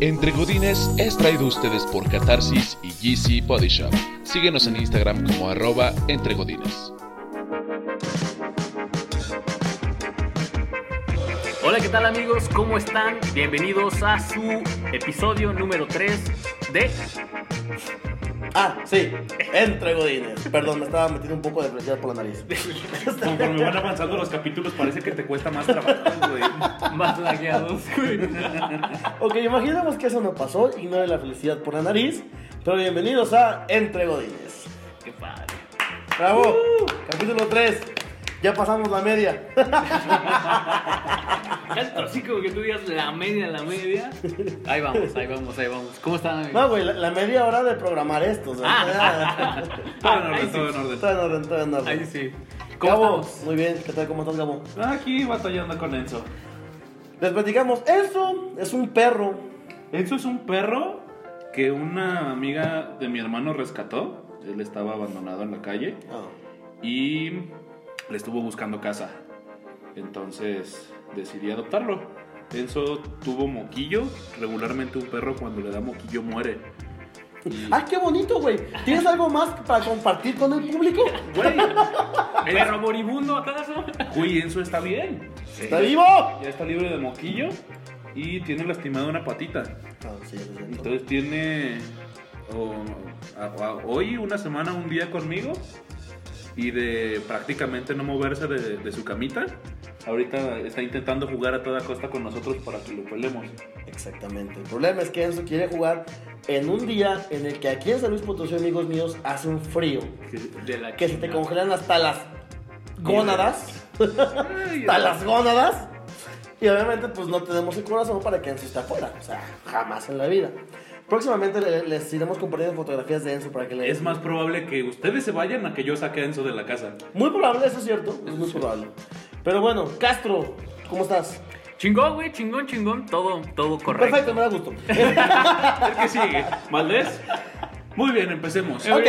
Entre Godines es traído a ustedes por Catarsis y GC Body Shop. Síguenos en Instagram como arroba Entre. Hola, ¿qué tal amigos? ¿Cómo están? Bienvenidos a su episodio número 3 de... Ah, sí, entre godines. Perdón, me estaba metiendo un poco de presión por la nariz. Conforme van avanzando los capítulos, parece que te cuesta más trabajo, güey. Más lagueados, güey. Ok, imaginemos que eso no pasó y no de la felicidad por la nariz. Pero bienvenidos a Entre Godines. Qué padre. Bravo, capítulo 3. Ya pasamos la media. Tanto así como que tú digas la media, la media. Ahí vamos, ahí vamos, ahí vamos. ¿Cómo están amigos? No, güey, la, la media hora de programar esto. sea, Ah. Todo en orden, sí. todo en orden. Todo en orden, todo en orden. Ahí sí. ¿Cómo Gabo, estamos? muy bien, ¿qué tal? ¿Cómo estás, Gabo? Aquí batallando con Enzo. Les platicamos, eso es un perro. Enzo es un perro que una amiga de mi hermano rescató. Él estaba abandonado en la calle Ah, y le estuvo buscando casa. Entonces decidí adoptarlo. Enzo tuvo moquillo. Regularmente un perro cuando le da moquillo muere. Y- ¡Ah, qué bonito, güey! ¿Tienes algo más para compartir con el público? Güey, ¿Perro moribundo acaso? güey, Enzo está bien. ¿Está vivo? Ya está libre de moquillo y tiene lastimada una patita. Ah, sí. Entonces tiene o- a- a- hoy una semana, un día conmigo y de prácticamente no moverse de, de su camita. Ahorita está intentando jugar a toda costa con nosotros para que lo pelemos. Exactamente. El problema es que Enzo quiere jugar en un día en el que aquí en San Luis Potosí, amigos míos, hace un frío. De la Que se te congelan hasta las gónadas. hasta las gónadas. Y obviamente, pues no tenemos el corazón para que Enzo esté afuera. O sea, jamás en la vida. Próximamente le- les iremos compartiendo fotografías de Enzo para que le Es más probable que ustedes se vayan a que yo saque a Enzo de la casa. Muy probable, eso es cierto. Es muy probable. Pero bueno, Castro, ¿cómo estás? Chingón, güey, chingón, chingón. Todo, todo correcto. Perfecto, me da gusto. El que sigue, Valdés. Muy bien, empecemos. ok.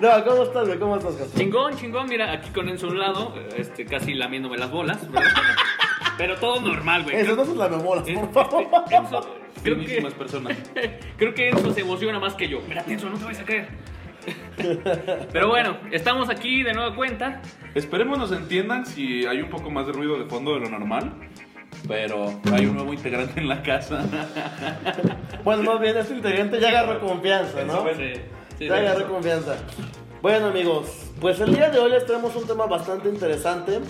no, ¿cómo estás, güey? ¿Cómo estás, Castro? Chingón, chingón, mira, aquí con Enzo a un lado, este, casi lamiéndome las bolas, ¿verdad? Pero todo normal, güey. Eso no se la memoras, es- por favor. Enzo, creo Finísimas que, personas. creo que Enzo se emociona más que yo. Espérate, Enzo, no te vayas a caer. Pero bueno, estamos aquí de nueva cuenta. Esperemos nos entiendan si hay un poco más de ruido de fondo de lo normal. Pero hay un nuevo integrante en la casa. Bueno, más bien, este integrante ya agarró confianza, ¿no? Sí, sí, Ya agarró confianza. Bueno, amigos, pues el día de hoy les traemos un tema bastante interesante,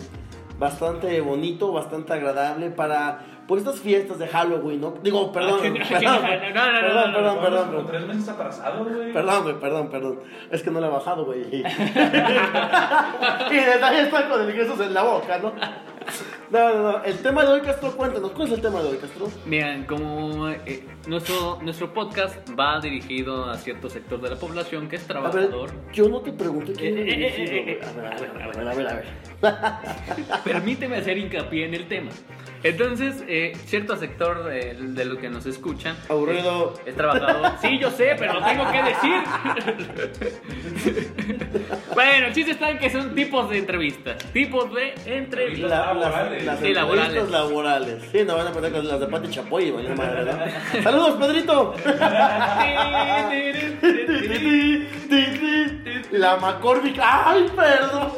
bastante bonito, bastante agradable para pues estas fiestas de Halloween, ¿no? Digo, perdón, Ah, perdón, no, no, no, no, perdón, no, perdón, no, perdón, perdón. tres meses atrasado, güey. Perdón, güey, perdón, perdón. Es que no le he bajado, güey. y detalle está con el Jesús en la boca, ¿no? No, no, no. El tema de hoy, Castro, cuéntanos. ¿Cuál es el tema de hoy, Castro? Miren, como eh, nuestro, nuestro podcast va dirigido a cierto sector de la población que es A ver, trabajador, yo no te pregunté quién era eh, eh, dirigido, güey. A ver, a ver, a ver, a ver, a ver. permíteme hacer hincapié en el tema. Entonces, eh, cierto sector de, de lo que nos escuchan Aburrido. es trabajador. Sí, yo sé, pero lo tengo que decir. bueno, el chiste está en que son tipos de entrevistas. Tipos de entrevistas. La- las, Laborales. las Sí, entrevistas laborales. laborales. Sí, no van a poner con las de Pati Chapoy madre, ¿no? ¡Saludos, Pedrito! La McCormick. ¡Ay, perdón!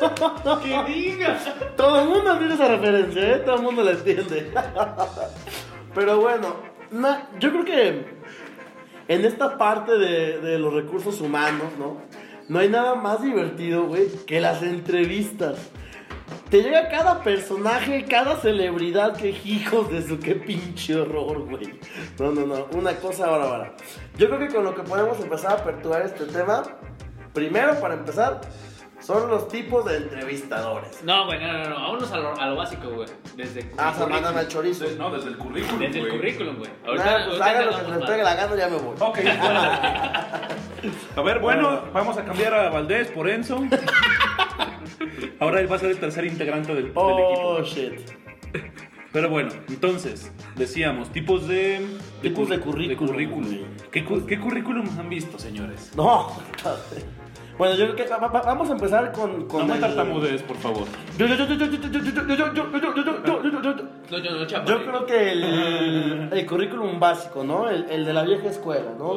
¡Que digas! Todo el mundo entiende esa referencia, ¿eh? Todo el mundo la entiende. Pero bueno, na- yo creo que en esta parte de, de los recursos humanos, ¿no? No hay nada más divertido, güey, que las entrevistas. Te llega cada personaje, cada celebridad que hijos de su qué pinche horror, güey. No, no, no, una cosa bárbara. Yo creo que con lo que podemos empezar a aperturar este tema, primero para empezar, son los tipos de entrevistadores. No, güey, no, no, no. Vámonos a lo, a lo básico, güey. Desde Ah, se mandan al chorizo. No, desde el currículum, Desde el güey. currículum, güey. Nah, pues hagan lo que se les más. pegue la gana, ya me voy. Ok, A ver, bueno, vamos a cambiar a Valdés por Enzo. Ahora él va a ser el tercer integrante del, del Oh, equipo. shit. Pero bueno, entonces, decíamos, tipos de... Tipos de cu- currículum. currículum. ¿Qué, cu- qué currículum han visto, señores? No. Bueno, yo creo que va- va- vamos a empezar con. con No me tartamudees, por favor. Yo, yo, yo, yo, yo, yo, yo, yo, yo, yo, yo, yo, yo, yo, yo, yo, yo, yo, yo, yo. No, yo no, chapa. Yo creo que el, el currículum básico, ¿no? El, el de la vieja escuela, ¿no?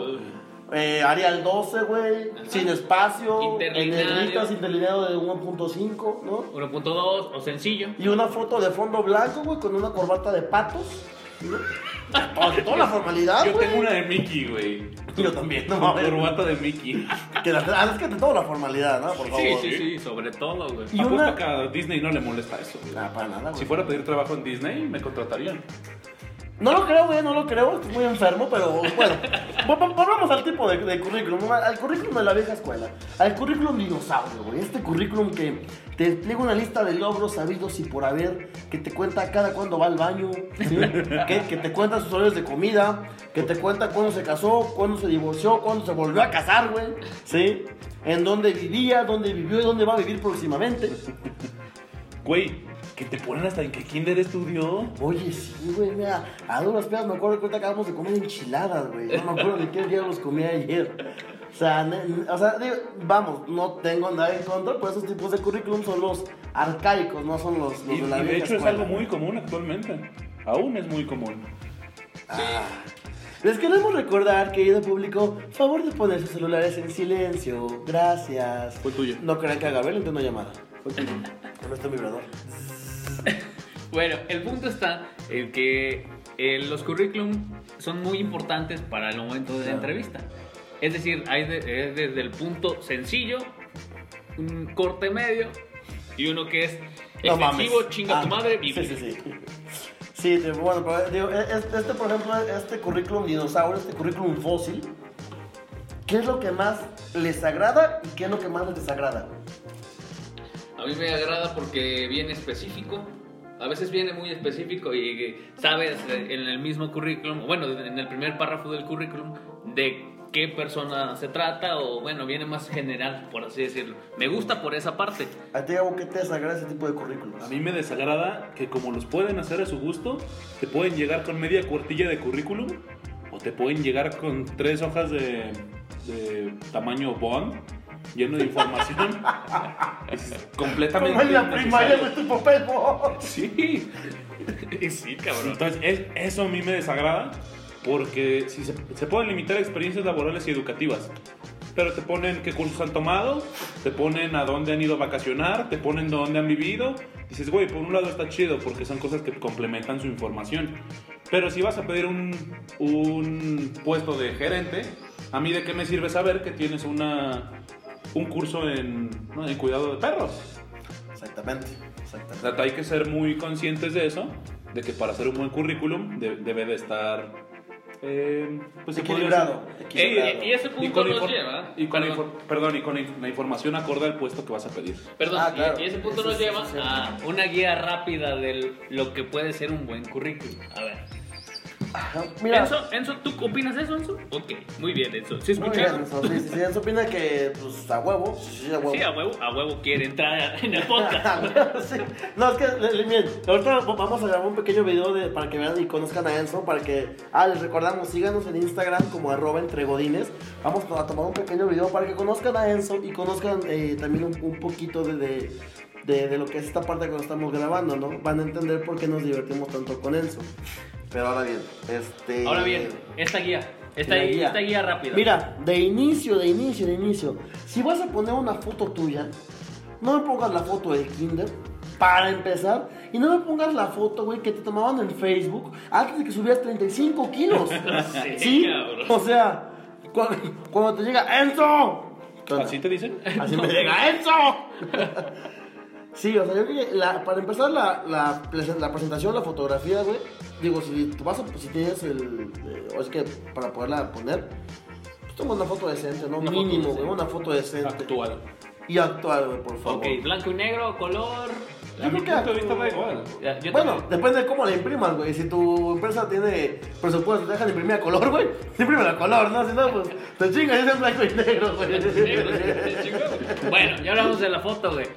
Eh, Arial 12, güey, sin espacio, en Interlineario. negritas, interlineado de 1.5, ¿no? 1.2 o sencillo. Y una foto de fondo blanco, güey, con una corbata de patos. ¿no? Toda, toda la formalidad, Yo güey. tengo una de Mickey, güey. Yo también, no Una mames. corbata de Mickey. Que la, es que de toda la formalidad, ¿no? Por favor. Sí, sí, sí, sobre todo, güey. Y una- que a Disney no le molesta eso. güey. Para nada, güey. Si fuera a pedir trabajo en Disney, me contratarían. No lo creo, güey, no lo creo, estoy muy enfermo, pero bueno. Vol- vol- Volvamos al tipo de, de currículum, al currículum de la vieja escuela, al currículum dinosaurio, güey. Este currículum que te explica una lista de logros sabidos y por haber, que te cuenta cada cuándo va al baño, ¿sí? que, que te cuenta sus horarios de comida, que te cuenta cuándo se casó, cuándo se divorció, cuándo se volvió a casar, güey, ¿sí? En dónde vivía, dónde vivió y dónde va a vivir próximamente. Güey, que te ponen hasta en qué kinder estudió. Oye, sí, güey, mira, a duras pedas me acuerdo que ahorita acabamos de comer enchiladas, güey. No me acuerdo de qué día los comí ayer. O sea, ne- o sea digo, vamos, no tengo nada en contra, pero esos tipos de currículum son los arcaicos, no son los, los Y, de la y de hecho es algo muy común actualmente. Aún es muy común. Les queremos recordar, querido público, favor de poner sus celulares en silencio. Gracias. Fue tuyo. No crean que a Gabriel una llamada. Fue tuyo. Con este vibrador. Bueno, el punto está en que eh, los currículum son muy importantes para el momento de la entrevista. Es decir, hay de- es desde el punto sencillo, un corte medio y uno que es No mames. excesivo, chinga tu Ah, madre, Sí, bíblico. sí, sí. Sí, te- bueno, pero digo, este, este, por ejemplo, este currículum dinosaurio, este currículum fósil, ¿qué es lo que más les agrada y qué es lo que más les desagrada? A mí me agrada porque viene específico. A veces viene muy específico y eh, sabes eh, en el mismo currículum, bueno, en el primer párrafo del currículum, de qué persona se trata o bueno, viene más general, por así decirlo. Me gusta por esa parte. ¿A ti, Gabo, qué te desagrada ese tipo de currículums? A mí me desagrada que como los pueden hacer a su gusto, te pueden llegar con media cuartilla de currículum o te pueden llegar con tres hojas de, de tamaño Bond lleno de información. es completamente Como en la primaria de tu papel. Sí. Sí, cabrón. Entonces, es- eso a mí me desagrada porque si se, se pueden limitar experiencias laborales y educativas. Pero te ponen qué cursos han tomado, te ponen a dónde han ido a vacacionar, te ponen dónde han vivido. Dices, güey, por un lado está chido porque son cosas que complementan su información. Pero si vas a pedir un, un puesto de gerente, a mí de qué me sirve saber que tienes una, un curso en, ¿no? en cuidado de perros. Exactamente, O exactamente. sea, hay que ser muy conscientes de eso, de que para hacer un buen currículum de- debe de estar... eh, pues, Equilibrado. equilibrado. y ese y punto con, nos lleva. y con perdón, y con la información acorde al puesto que vas a pedir. perdón, Ah, y- claro. y, ese punto Eso nos lleva a una guía rápida de lo que puede ser un buen currículum. A ver. Mira, Enzo, Enzo, ¿tú opinas eso, Enzo? Ok, muy bien, Enzo. ¿Sí muy escuchas? bien, Enzo, sí, sí, sí, Enzo opina que, pues, a huevo, sí, a huevo. Sí, a huevo, a huevo quiere entrar en el podcast. Sí. No, es que, miren, ahorita vamos a grabar un pequeño video de, para que vean y conozcan a Enzo, para que, ah, les recordamos, síganos en Instagram como arroba entregodines, vamos a tomar un pequeño video para que conozcan a Enzo y conozcan eh, también un, un poquito de, de, de- de lo que es esta parte que estamos grabando, ¿no? Van a entender por qué nos divertimos tanto con Enzo. Pero ahora bien, este... Ahora bien, esta guía, esta, guía. esta guía rápida. Mira, de inicio, de inicio, de inicio. Si vas a poner una foto tuya, no me pongas la foto del Kinder. Para empezar, y no me pongas la foto, güey, que te tomaban en Facebook antes de que subieras 35 kilos. Sí, ¿Sí? cabrón. O sea, cu- cuando te llega Enzo. ¿Así te dicen? Así me llega Enzo. Sí, o sea, yo creo que la- para empezar la, la, la presentación, la fotografía, güey, digo, si tú vas a, si tienes el, eh, o es que para poderla poner, pues toma una foto decente, ¿no? Una foto Mínimo, decente. güey, una foto decente. Actual. Y actual, güey, por favor. Ok, blanco y negro, color. A mi punto de vista da igual. Ya, yo Bueno, también. depende de cómo la imprimas, güey. Si tu empresa tiene presupuesto, te dejan imprimir a color, güey. Imprime a color, ¿no? Si no, pues te chingas y es en blanco y negro, güey. Bueno, ya hablamos de la foto, güey.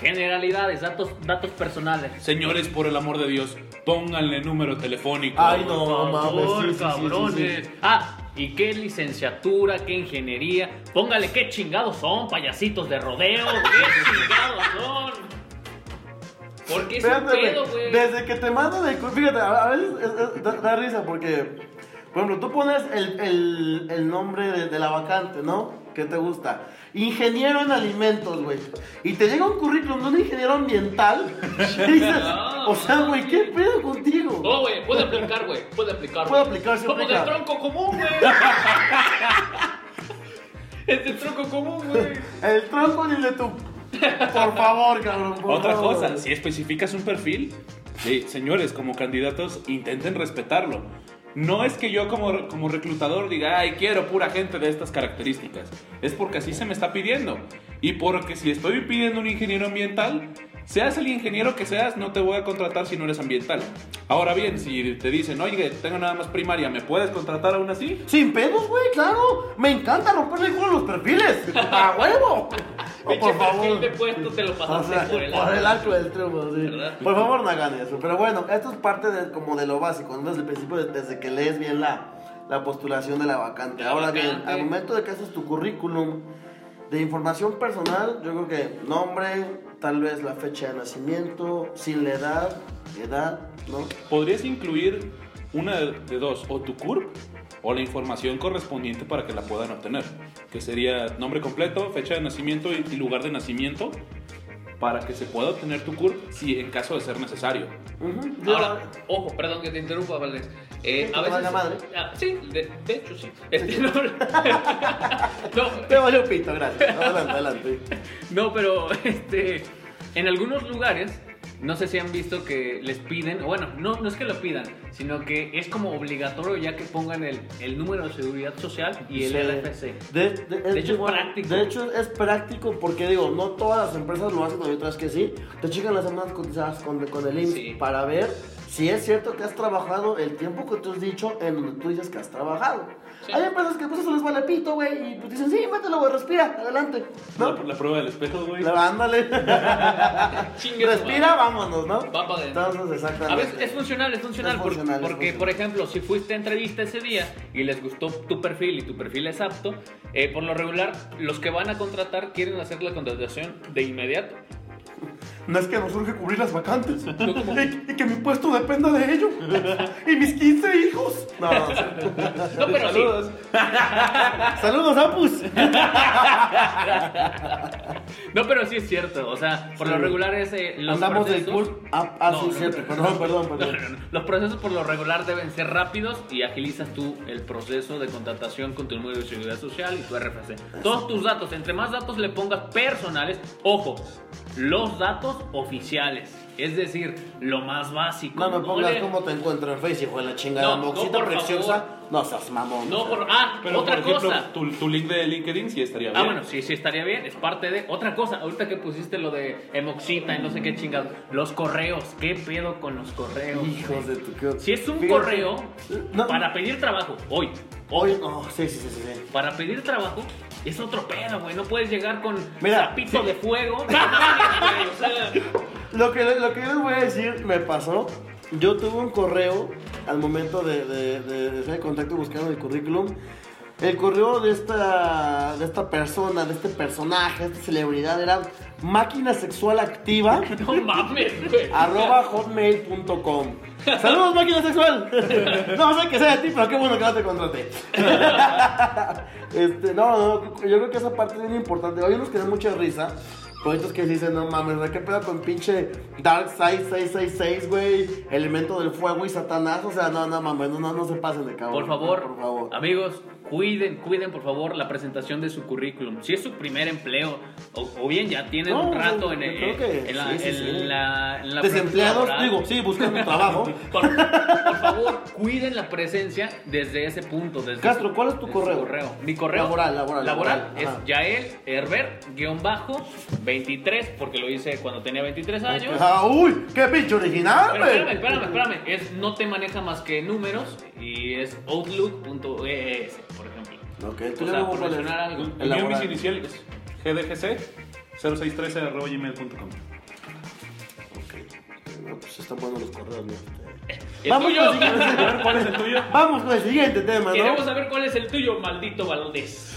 Generalidades, datos, datos personales. Señores, por el amor de Dios, pónganle número telefónico. Ay, no, Por mames. favor, sí, sí, sí, sí, cabrones. sí. Ah, ¿Y qué licenciatura? ¿Qué ingeniería? Póngale qué chingados son, payasitos de rodeo. ¿Qué chingados son? ¿Por qué es un Espérate, pedo, güey. Desde que te mandan el. Fíjate, a a veces es- es- da, da risa porque. Por ejemplo, tú pones el, el- el nombre de, de la vacante, ¿no? ¿Qué te gusta? Ingeniero en alimentos, güey. Y te llega un currículum de un ingeniero ambiental. Y dices, No, o sea, güey, ¿qué pedo contigo? No, güey, puede aplicar, güey. Puede aplicar. Puede güey. aplicar, sí Somos aplica. de tronco común, güey. es de tronco común, güey. El tronco ni el de tu. Por favor, cabrón. por Otra favor. cosa, si especificas un perfil, sí, señores, como candidatos, intenten respetarlo. No es que yo como, como reclutador diga, ay, quiero pura gente de estas características. Es porque así se me está pidiendo. Y porque si estoy pidiendo un ingeniero ambiental, seas el ingeniero que seas, no te voy a contratar si no eres ambiental. Ahora bien, si te dicen, oye, tengo nada más primaria, ¿me puedes contratar aún así? Sin pedos, güey, claro. Me encanta romperle el culo a los perfiles. ¡A huevo! Oh, por favor. de puesto te lo O pasaste sea, por el por el arco del triunfo, sí. ¿Verdad? Por favor, no hagan eso. Pero bueno, esto es parte de, como de lo básico, ¿no? desde el principio, de- desde que lees bien la, la postulación de la vacante. La Ahora bien, al momento de que haces tu currículum de información personal, yo creo que nombre, tal vez la fecha de nacimiento, sin la edad, edad, ¿no? Podrías incluir una de dos, o tu CURP o la información correspondiente para que la puedan obtener, que sería nombre completo, fecha de nacimiento y, lugar de nacimiento, para que se pueda obtener tu CURP si en caso de ser necesario. Ahora, ojo, perdón que te interrumpa, Valdés. Eh, ¿Que a veces. madre? Ah, sí, de, de hecho sí. Este, no, no, Te valió pito, gracias. Adelante, adelante. no, pero este, en algunos lugares, no sé si han visto que les piden, o bueno, no, no es que lo pidan, sino que es como obligatorio ya que pongan el, el número de seguridad social y el Sí. LFC. De, de- De hecho, es bueno, práctico. De hecho, es práctico porque, digo, no todas las empresas lo hacen, hay otras que sí. Te checan las semanas cotizadas con, con el IMSS Sí. para ver si es cierto que has trabajado el tiempo que tú has dicho en donde tú dices que has trabajado. Sí. Hay empresas que pues eso les vale pito, güey, y pues dicen, sí, mételo, güey, respira, adelante. ¿No? La, la prueba del espejo, güey. La- Ándale. Respira, vámonos, ¿no? Va para adentro. Entonces, exactamente. A veces es funcional, es funcional, Es por- funcional, es porque, funcional. por ejemplo, si fuiste a entrevista ese día y les gustó tu perfil y tu perfil es apto, eh, por lo regular, los que van a contratar quieren hacer la contratación de inmediato. No es que nos urge cubrir las vacantes. Y, y que mi puesto dependa de ello. y mis 15 hijos. No, no, sí. No, pero sí. Saludos. Saludos, Apus. No, pero sí es cierto. O sea, por Sí. lo regular es. eh, los Andamos del procesos- curso. Ah, ah, No, sí, no, cierto. Perdón, perdón, No, perdón. no, no. Los procesos por lo regular deben ser rápidos y agilizas tú el proceso de contratación con tu número de seguridad social y tu RFC. Todos tus datos, entre más datos le pongas personales, ojo, los datos oficiales, es decir, lo más básico. No me pongas le- cómo te encuentro en Face, hijo de la chingada. No, no, por preciosa. favor. No seas mamón. No, o sea. por, ah, Pero, otra por ejemplo, cosa. tu, tu link de LinkedIn sí estaría bien. Ah, bueno, sí, sí estaría bien, es parte de. Otra cosa, ahorita que pusiste lo de Emoxita y no sé qué chingado. Los correos, ¿qué pedo con los correos? Hijos de tu. qué- Si es un Fíjate. correo No. para pedir trabajo, hoy, no, sí, sí, sí, sí. sí. para pedir trabajo, es otro pedo, güey. No puedes llegar con Mira, zapito sí. de fuego. O sea, Lo que, lo que yo les voy a decir me pasó. Yo tuve un correo al momento de, de, de, de hacer contacto y buscar mi currículum. El correo de esta, de esta persona, de este personaje, de esta celebridad era máquina sexual activa. no mames, güey. arroba hotmail.com Saludos máquina sexual No sé que sea de ti, pero qué bueno que no te contraté este, no, no, yo creo que esa parte es bien importante Hay unos que dan mucha risa otros que dicen, no mames, ¿de qué pedo con pinche Dark Side 666, güey? Elemento del fuego y Satanás, o sea, no, no mames, no, no, no se pasen de cabrón Por favor, Por favor amigos, cuiden, cuiden por favor la presentación de su currículum. Si es su primer empleo, o, o bien ya tienen No, un rato yo en, la, Desempleados, laboral. digo, sí, buscando trabajo Por, por favor, cuiden la presencia desde ese punto. Desde Castro, ¿cuál es tu su correo? Mi correo Laboral, laboral, laboral, es ajá. Yael Herber, guion bajo, 23, porque lo hice cuando tenía 23 años. Ah, uy, qué pinche original, Pero espérame, espérame, espérame. Es, no te maneja más que números y es outlook.es. Ok, tú O le sea, por mencionar algo. El mío, mis iniciales, gdgc 0613 arroba gmail.com. Ok. No, pues están buenos los correos, ¿no? Vamos tuyo. con el siguiente- ¿Cuál es el tuyo? Vamos con el siguiente tema, Queremos ¿no? saber cuál es el tuyo, maldito Valdés.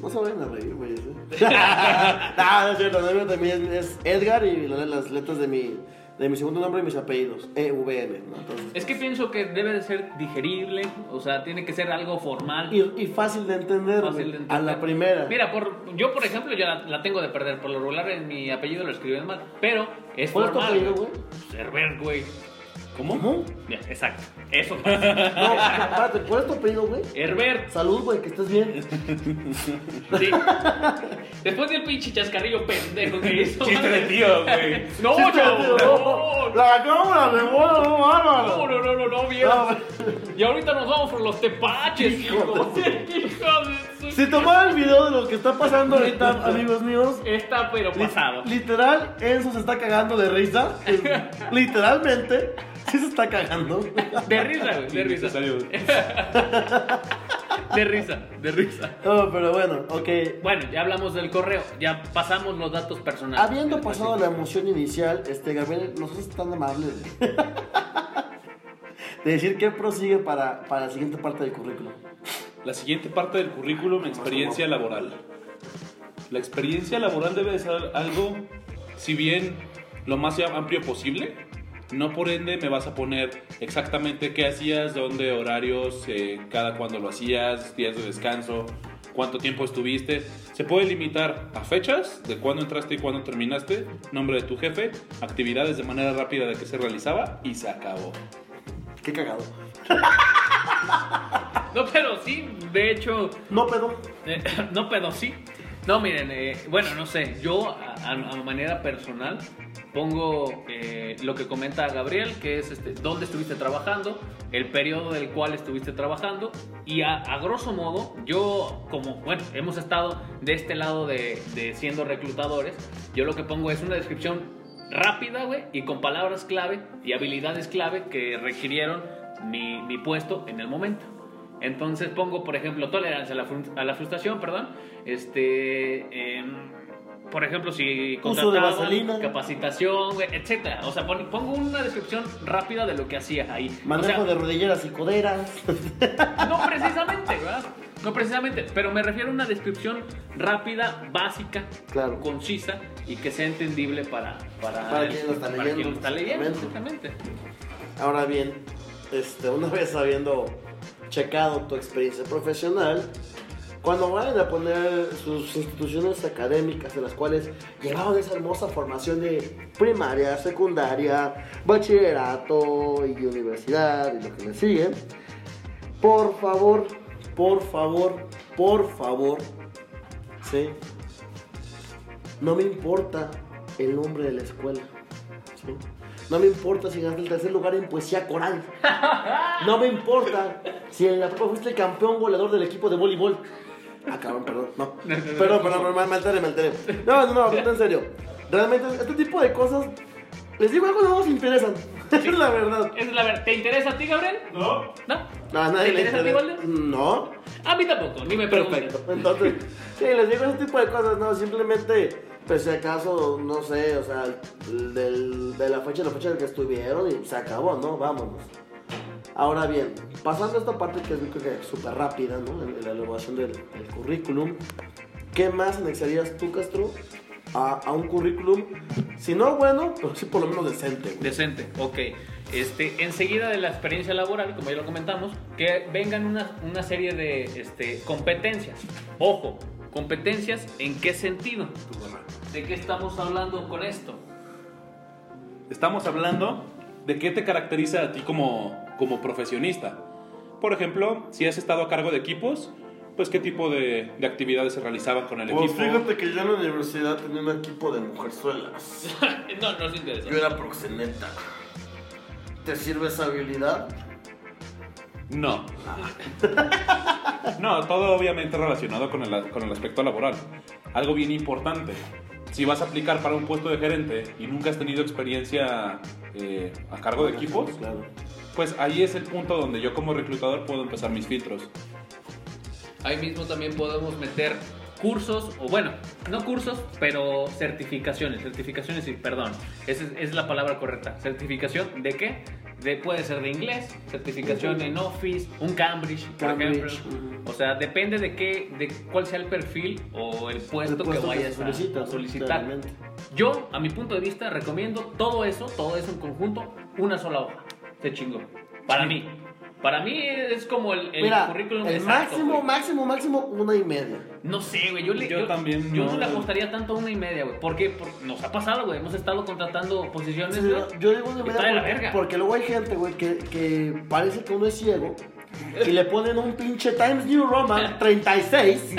No se vayan a reír, güey. ¿sí? no, no es cierto. El mío también es Edgar y las letras de mi, de mi segundo nombre y mis apellidos. EVN, ¿no? Entonces, Es que pienso que debe de ser digerible, o sea, tiene que ser algo formal. y, y fácil de entender, Fácil de entender. A la primera. Mira, por, yo por ejemplo ya la, la tengo de perder. Por lo regular en mi apellido lo escriben mal. Pero es ¿Cuál es tu formal. apellido, güey? Herbert, güey. ¿Cómo? Exacto. Eso. No, espérate, ¿cuál es tu apellido, güey? Herbert. Salud, güey, que estés bien. Sí. Después del pinche chascarrillo pendejo que hizo. Chiste de tío, güey. No, Sí, yo. tío, No. La cámara de bola, no, No, bárbaro. no, no, no, no, bien. Y ahorita nos vamos por los tepaches, hijo. De Si tomaran el video de lo que está pasando ahorita, amigos míos, Está pero li- pasado. literal, Enzo se está cagando de risa. Literalmente, sí se está cagando. De risa, güey, de risa. De risa, de risa. No, pero bueno, ok. Bueno, ya hablamos del correo, ya pasamos los datos personales. Habiendo pasado la emoción inicial, este Gabriel, nos haces tan amable de, de decir qué prosigue para, para la siguiente parte del currículum. La siguiente parte del currículum, experiencia laboral. La experiencia laboral debe de ser algo, si bien lo más amplio posible, no por ende me vas a poner exactamente qué hacías, dónde, horarios, eh, cada cuándo lo hacías, días de descanso, cuánto tiempo estuviste. Se puede limitar a fechas de cuándo entraste y cuándo terminaste, nombre de tu jefe, actividades de manera rápida de que se realizaba y se acabó. Qué cagado. No, pero sí, de hecho, No, pedo. eh, no, pero sí. No, miren, eh, bueno, no sé, yo a, a- a manera personal pongo lo que comenta Gabriel, que es este, dónde estuviste trabajando, el periodo del cual estuviste trabajando y a, grosso modo, yo como, bueno, hemos estado de este lado de, siendo reclutadores, yo lo que pongo es una descripción rápida, güey, y con palabras clave y habilidades clave que requirieron mi, puesto en el momento. Entonces pongo, por ejemplo, tolerancia a la, frun- a la frustración, perdón. Este, em, por ejemplo, si contrataban, vaselina. capacitación, etcétera. O sea, pon- pongo una descripción rápida de lo que hacía ahí. Manejo O sea, de rodilleras y coderas. no precisamente, ¿verdad? No precisamente, pero me refiero a una descripción rápida, básica, Claro. concisa y que sea entendible para, para, Para quien lo está para leyendo, quien lo está leyendo, exactamente. Ahora bien, este, una vez habiendo checado tu experiencia profesional, cuando vayan a poner sus instituciones académicas en las cuales llevaban esa hermosa formación de primaria, secundaria, bachillerato y universidad y lo que le sigue, por favor, por favor, por favor, ¿sí? No me importa el nombre de la escuela. ¿sí? No me importa si ganaste el tercer lugar en poesía coral. No me importa si en la prueba fuiste el campeón goleador del equipo de voleibol. Ah, cabrón, perdón. No. Perdón, perdón, me, me alteré, me alteré. No, no, no, en serio. Realmente, este tipo de cosas, les digo algo, no nos interesan. Es la verdad. Esa es la verdad. ¿Te interesa a ti, Gabriel? No. ¿No? No, a ¿Te nadie le interesa a ti. Walter? No. A mí tampoco, ni me preguntes. Perfecto. Entonces, sí, les digo ese tipo de cosas, no, simplemente, pues si acaso, no sé, o sea, del- de la fecha a la fecha en que estuvieron y se acabó, ¿no? Vámonos. Ahora bien, pasando a esta parte que es súper rápida, ¿no? En, en la elaboración del, del currículum, ¿qué más anexarías tú, Castro, a, a un currículum? Si no bueno, pero sí por lo menos decente. güey? Decente, ok. Este, enseguida de la experiencia laboral, como ya lo comentamos, que vengan una, una serie de este, competencias. Ojo, competencias en qué sentido? ¿De qué estamos hablando con esto? Estamos hablando de qué te caracteriza a ti como, como profesionista. Por ejemplo, si has estado a cargo de equipos, pues qué tipo de, de actividades se realizaban con el Pues equipo. fíjate que yo en la universidad tenía un equipo de mujerzuelas. no, no es interesante. Yo era proxeneta. ¿Te sirve esa habilidad? No. No, todo obviamente relacionado con el, con el aspecto laboral. Algo bien importante. Si vas a aplicar para un puesto de gerente y nunca has tenido experiencia eh, a cargo de equipos, Claro. Pues ahí es el punto donde yo como reclutador puedo empezar mis filtros. Ahí mismo también podemos meter cursos, o bueno, no cursos, pero certificaciones. Certificaciones, sí, perdón. Esa es, es la palabra correcta. ¿Certificación de qué? De, puede ser de inglés, certificación en Office, un Cambridge, por ejemplo. O sea, depende de qué, de cuál sea el perfil o el puesto, El puesto que vayas a- solicitas, a solicitar. claramente. Yo, a mi punto de vista, recomiendo todo eso, todo eso en conjunto, una sola hoja. Se chingó. Para mí. Para mí es como el, el Mira, currículum el exacto, máximo, güey. máximo, máximo, una y media. No sé, güey. Yo, le- Yo también Yo no. no le apostaría tanto a una y media, güey. ¿Por qué? Porque nos ha pasado, güey. Hemos estado contratando posiciones, Sí, güey. yo, yo digo una y media está de la porque, verga. porque luego hay gente, güey, que, que parece que uno es ciego y le ponen un pinche Times New Roman 36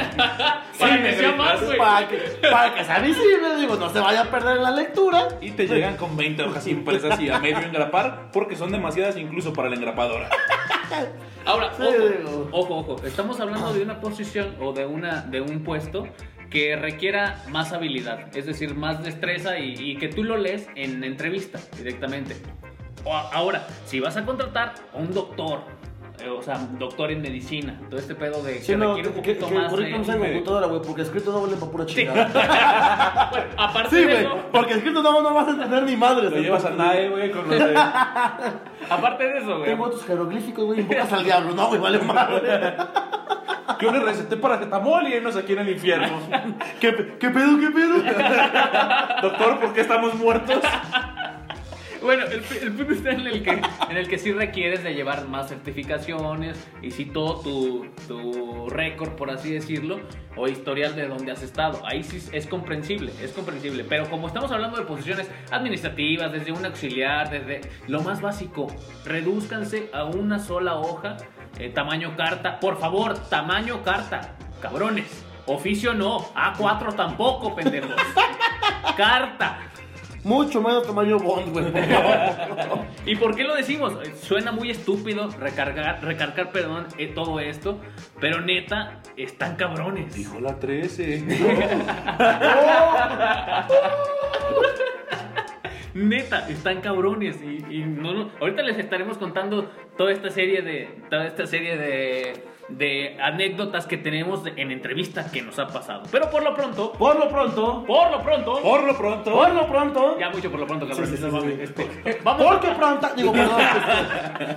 Para que sea más, güey. para que, para que sea visible, digo, no se vaya a perder la lectura. Y te llegan con 20 hojas impresas y a medio engrapar porque son demasiadas incluso para la engrapadora. Ahora, Sí, ojo, ojo, ojo. Estamos hablando de una posición o de, una, de un puesto que requiera más habilidad, es decir, más destreza y, y que tú lo lees en entrevista directamente. O- ahora, si vas a contratar a un doctor, eh, o sea, doctor en medicina, todo este pedo de que Sí, no, requiere que, un que, poquito que el más currículum de... computadora, güey, porque escrito no vale para pura chingada. Bueno, aparte Sí, de güey, eso, porque escrito no, no vas a entender ni madre. Lo llevas a NAE, güey, con los de... aparte de eso, güey. Tengo otros jeroglíficos, güey, invocas al diablo. No, güey, vale madre. Yo le receté paracetamol y nos aquí en el infierno. ¿Qué, qué pedo, qué pedo? Doctor, ¿por qué estamos muertos? Bueno, el, el punto está en el, que, en el que sí requieres de llevar más certificaciones y sí todo tu, tu récord, por así decirlo, o historial de donde has estado. Ahí sí es comprensible, es comprensible. Pero como estamos hablando de posiciones administrativas, desde un auxiliar, desde lo más básico, redúzcanse a una sola hoja, eh, tamaño carta. Por favor, tamaño carta, cabrones. Oficio no, A4 tampoco, pendejos. Carta. Mucho menos tamaño Bond, güey. ¿Y por qué lo decimos? Suena muy estúpido recargar, recargar perdón, eh, todo esto, pero neta, están cabrones. Dijo la 13. Neta, están cabrones. Y, y no, no- ahorita les estaremos contando toda esta serie de. Toda esta serie de. De anécdotas que tenemos en entrevistas que nos ha pasado. Pero por lo pronto. Por lo pronto, Por lo pronto. Por lo pronto. por lo pronto. ya mucho por lo pronto, cabrones. Sí, sí, este, eh, vamos a- pronto. Digo, perdón.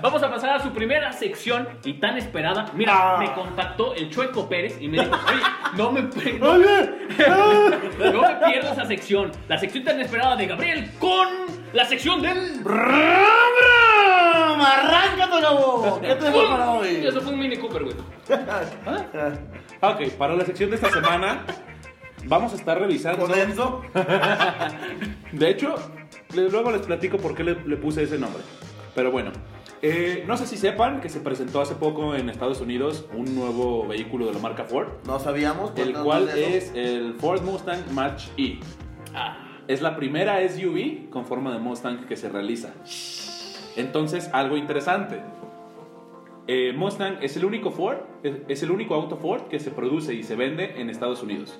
Vamos a pasar a su primera sección y tan esperada. Mira, Ah. me contactó el Chueco Pérez y me dijo, oye, no me, no, Oye, no me pierdas esa sección. La sección tan esperada de Gabriel con la sección del... ram, arráncate, cabo. ¿Qué tenemos para hoy? Eso fue un Mini Cooper, güey. Ok, para la sección de esta semana vamos a estar revisando. Con Enzo. De hecho, luego les platico por qué le, le puse ese nombre. Pero bueno, eh, no sé si sepan que se presentó hace poco en Estados Unidos un nuevo vehículo de la marca Ford, No sabíamos. el cual es el Ford Mustang Mach E. Ah, Es la primera SUV con forma de Mustang que se realiza. Entonces, algo interesante. Eh, Mustang es el único Ford, es, el único auto Ford que se produce y se vende en Estados Unidos.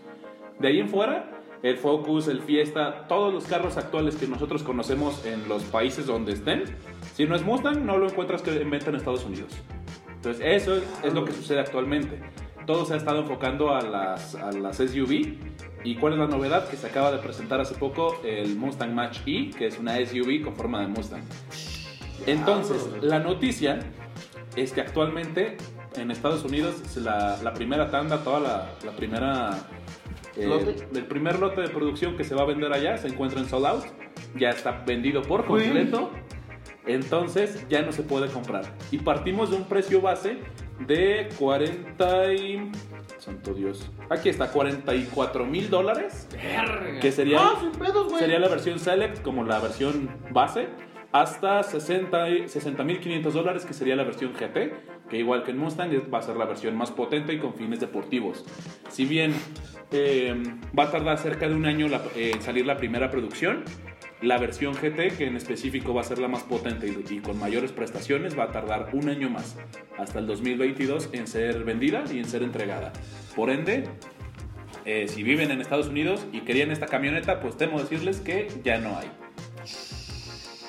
De ahí en fuera, el Focus, el Fiesta, todos los carros actuales que nosotros conocemos en los países donde estén, si no es Mustang, no lo encuentras que en venta en Estados Unidos. Entonces, eso es, es lo que sucede actualmente. Todo se ha estado enfocando a las, a las SUV. ¿Y cuál es la novedad? Que se acaba de presentar hace poco el Mustang Mach E, que es una SUV con forma de Mustang. Entonces, la noticia es que actualmente en Estados Unidos la, la primera tanda, toda la, la primera... eh, el primer lote de producción que se va a vender allá se encuentra en Sold Out. Ya está vendido por completo. Entonces ya no se puede comprar. Y partimos de un precio base de 40 y... Santo Dios. Aquí está, 44 mil dólares. Que sería, Ah, sin pedos, güey. sería la versión Select como la versión base. Hasta 60 y- 60.500 dólares que sería la versión GT. Que igual que en Mustang va a ser la versión más potente y con fines deportivos. Si bien eh, va a tardar cerca de un año la- eh, en salir la primera producción. La versión GT, que en específico va a ser la más potente y, y con mayores prestaciones, va a tardar un año más, hasta el 2022, en ser vendida y en ser entregada. Por ende, eh, si viven en Estados Unidos y querían esta camioneta, pues temo decirles que ya no hay.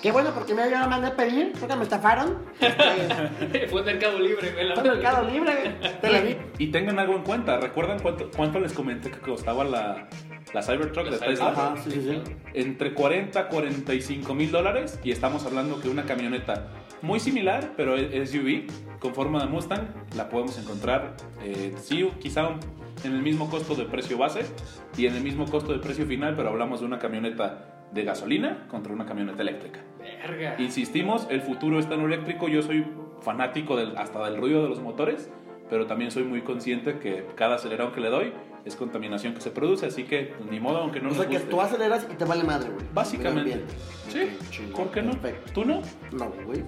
Qué bueno, porque me yo la mandé a pedir, creo que me estafaron. Este, Fue Mercado Libre, güey. la Fue Mercado Libre, Televid. Y tengan algo en cuenta, ¿recuerdan cuánto, cuánto les comenté que costaba la, la Cybertruck La de Tesla? Ajá, sí, sí, sí. Entre 40 a 45 mil dólares y estamos hablando que una camioneta muy similar, pero es SUV, con forma de Mustang, la podemos encontrar, eh, sí, quizá en el mismo costo de precio base y en el mismo costo de precio final, pero hablamos de una camioneta de gasolina contra una camioneta eléctrica. Verga. Insistimos, el futuro está en lo eléctrico, yo soy fanático del, hasta del ruido de los motores, pero también soy muy consciente que cada acelerón que le doy es contaminación que se produce, así que pues, ni modo, aunque no O nos sea que guste. tú aceleras y te vale madre, güey. Básicamente. Bien. Sí, chingón, ¿por qué no? perfecto. ¿Tú no? No, güey.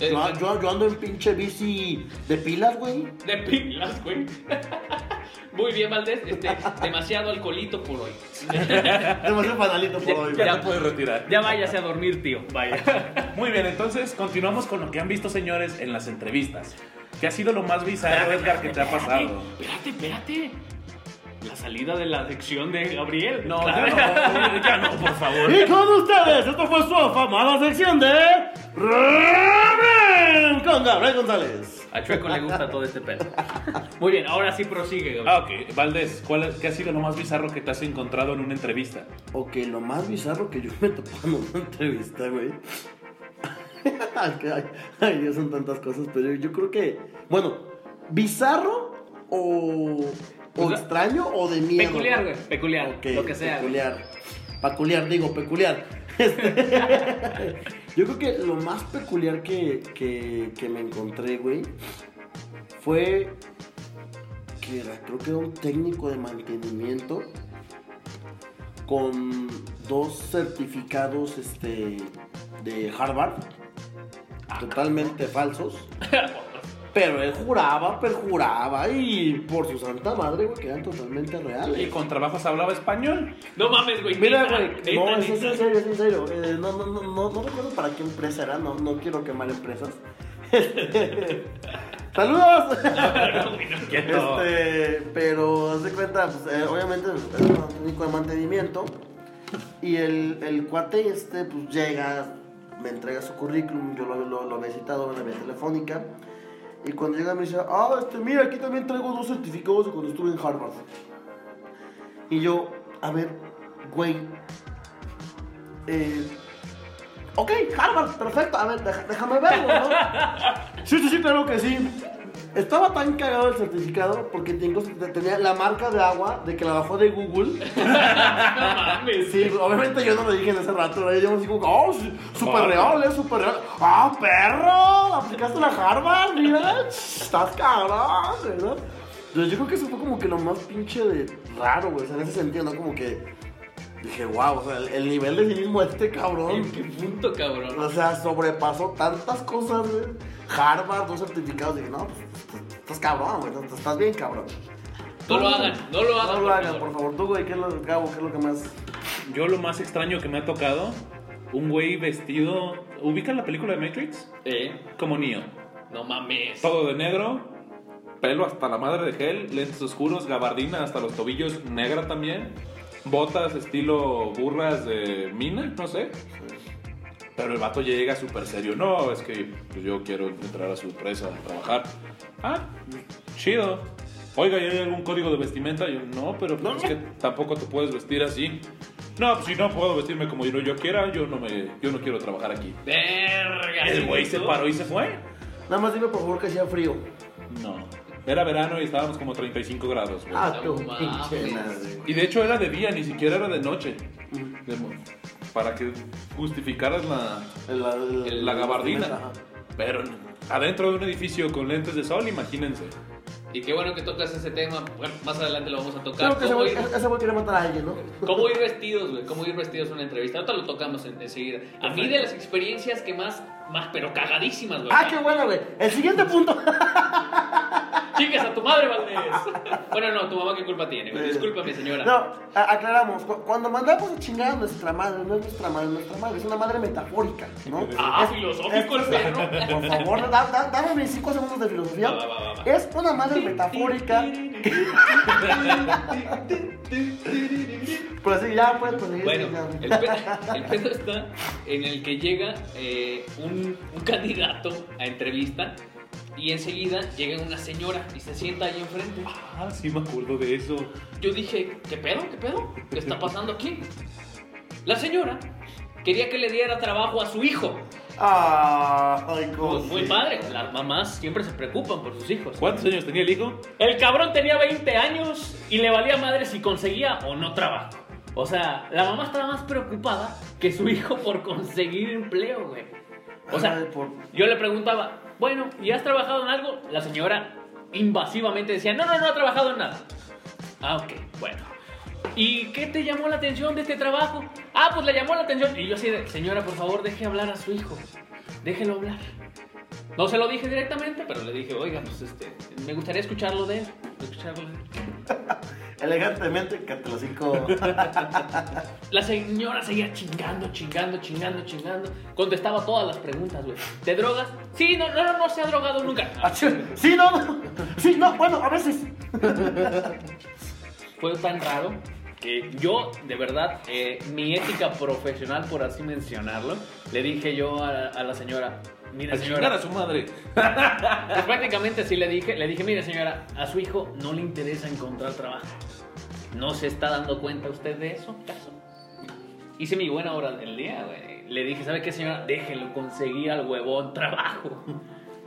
Eh, Yo, yo, yo ando en pinche bici de pilas, güey. De pilas, güey. Muy bien, Valdés. Este, demasiado alcoholito por hoy. Demasiado fanalito por hoy, Ya te puedes retirar. Ya váyase a dormir, tío. Vaya. Muy bien, entonces continuamos con lo que han visto, señores, en las entrevistas. ¿Qué ha sido lo más bizarro, Edgar, que te ha pasado? Espérate, espérate. La salida de la sección de Gabriel. No, Claro. ya no, ya no, por favor. Y con ustedes, esto fue su afamada sección de Ramen con Gabriel González. A Chueco le gusta todo este pedo. Muy bien, ahora sí prosigue, Gabriel. Ah, ok. Valdés, ¿cuál es- ¿qué ha sido lo más bizarro que te has encontrado en una entrevista? Ok, lo más bizarro que yo me topé en una entrevista, güey. Que, ay, ay, Dios, son tantas cosas, pero yo creo que, bueno, bizarro o, o extraño o de miedo. Peculiar, güey. Peculiar. Ok, lo que sea. Peculiar. Peculiar, digo, peculiar. Este, yo creo que lo más peculiar que, que, que me encontré, güey, fue que era, creo que era un técnico de mantenimiento con dos certificados este, de Harvard, totalmente falsos. Pero él juraba, perjuraba y por su santa madre, güey, que eran totalmente Y reales. con trabajos hablaba español. No mames, güey. Mira, güey, no, es, en serio, es en serio. Eh, no, no, no, no, no recuerdo para qué empresa era, no, no quiero quemar empresas. ¡Saludos! este, pero haz de cuenta, pues, eh, obviamente es un técnico de mantenimiento. Y el, el cuate este, pues llega, me entrega su currículum, yo lo, lo, lo había citado en la vía telefónica. Y cuando llega me dice, ah, este, mira, aquí también traigo dos certificados de cuando estuve en Harvard. Y yo, a ver, güey. Eh, ok, Harvard, perfecto. A ver, déjame verlo, ¿no? sí, sí, sí, claro que sí. Estaba tan cagado el certificado porque tenía la marca de agua de que la bajó de Google. No mames. Sí, obviamente yo no lo dije en ese rato, yo me digo, oh, sí, súper real, es súper real. ¡Ah, perro! ¿Aplicaste la Harvard? Mira, estás cabrón, ¿no? Entonces yo creo que eso fue como que lo más pinche de raro, güey, o sea, en ese sentido, ¿no? Como que dije, wow, o sea, el, el nivel de cinismo de este cabrón, ¿En qué punto, cabrón? o sea, sobrepasó tantas cosas, güey. Harvard, dos certificados, dije, no, pues, pues, estás cabrón, güey, estás bien cabrón. No lo hagan, no lo hagan. No lo por hagan, favor. por favor. Tú, güey, ¿qué es lo, Gabo, qué es lo que más...? Yo lo más extraño que me ha tocado, un güey vestido... ¿Ubican la película de Matrix? Eh, Como Neo. no mames. Todo de negro, pelo hasta la madre de gel, lentes oscuros, gabardina hasta los tobillos negra también, botas estilo burras de mina, no sé. Pero el vato llega súper serio. No, es que pues, yo quiero entrar a su empresa a trabajar. Ah, chido. Oiga, ¿y hay algún código de vestimenta? Yo, no, pero pues, es que tampoco te puedes vestir así. No, pues si no puedo vestirme como yo, yo quiera, yo no, me, yo no quiero trabajar aquí. Verga. El güey ¿sí, se paró y se fue. Nada más dime, por favor, que hacía frío. No. Era verano y estábamos como 35 grados, güey. Ah, mames. pinche madre. Y de hecho era de día, ni siquiera era de noche. De mo- para que justificaras la, El- el- la gabardina. Ajá. Pero adentro de un edificio con lentes de sol, imagínense. Y qué bueno que tocas ese tema. Bueno, más adelante lo vamos a tocar. Creo que ese ¿Cómo güey, ir, ese güey quiere matar a alguien, ¿no? cómo ir vestidos, güey? ¿Cómo ir vestidos en una entrevista? Ahorita lo tocamos en- enseguida. A mí de las experiencias que más, más, pero cagadísimas, güey. Ah, qué bueno, güey. El siguiente punto. Chingas a tu madre, Valdés. Bueno, no, tu mamá qué culpa tiene, güey. Discúlpame, señora. No, aclaramos. cu- Cuando mandamos a chingar a nuestra madre, no es nuestra madre, nuestra madre, es una madre metafórica, ¿no? Ah, Es- filosófico el perro. Por favor, da- da- dame mis 5 segundos de filosofía. Va, va, va, va. Es una madre metafórica. Pues sí, ya puedes proseguir. Bueno, el pedo, el pedo está en el que llega eh, un, un candidato a entrevista y enseguida llega una señora y se sienta ahí enfrente. Ah, sí me acuerdo de eso. Yo dije, ¿qué pedo? ¿Qué pedo? ¿Qué está pasando aquí? La señora quería que le diera trabajo a su hijo. Ah, ay, cosita. muy padre, las mamás siempre se preocupan por sus hijos. ¿Cuántos años tenía el hijo? El cabrón tenía 20 años y le valía madre si conseguía o no trabajo. O sea, la mamá estaba más preocupada que su hijo por conseguir empleo, güey. O sea, Ay, por- yo le preguntaba, bueno, ¿y has trabajado en algo? La señora invasivamente decía, no, no, no ha trabajado en nada. Ah, ok, bueno. ¿Y qué te llamó la atención de este trabajo? Ah, pues le llamó la atención. Y yo así de, señora, por favor, deje hablar a su hijo. Déjelo hablar. No se lo dije directamente, pero le dije, oiga, pues este, me gustaría escucharlo de él. Escucharlo de él. Elegantemente, catalocico. La señora seguía chingando, chingando, chingando, chingando. Contestaba todas las preguntas, güey. ¿Te drogas? Sí, no, no, no, no se ha drogado nunca. Ah, sí, Sí, no, no. Sí, no, bueno, a veces. Fue tan raro que yo, de verdad, eh, mi ética profesional, por así mencionarlo, le dije yo a, a la señora, mire A chingar a señora, su madre. pues prácticamente sí le dije, le dije, mire señora, a su hijo no le interesa encontrar trabajo. ¿No se está dando cuenta usted de eso? ¿Acaso? Hice mi buena hora del día, güey. Le dije, ¿sabe qué, señora? Déjelo conseguir al huevón trabajo.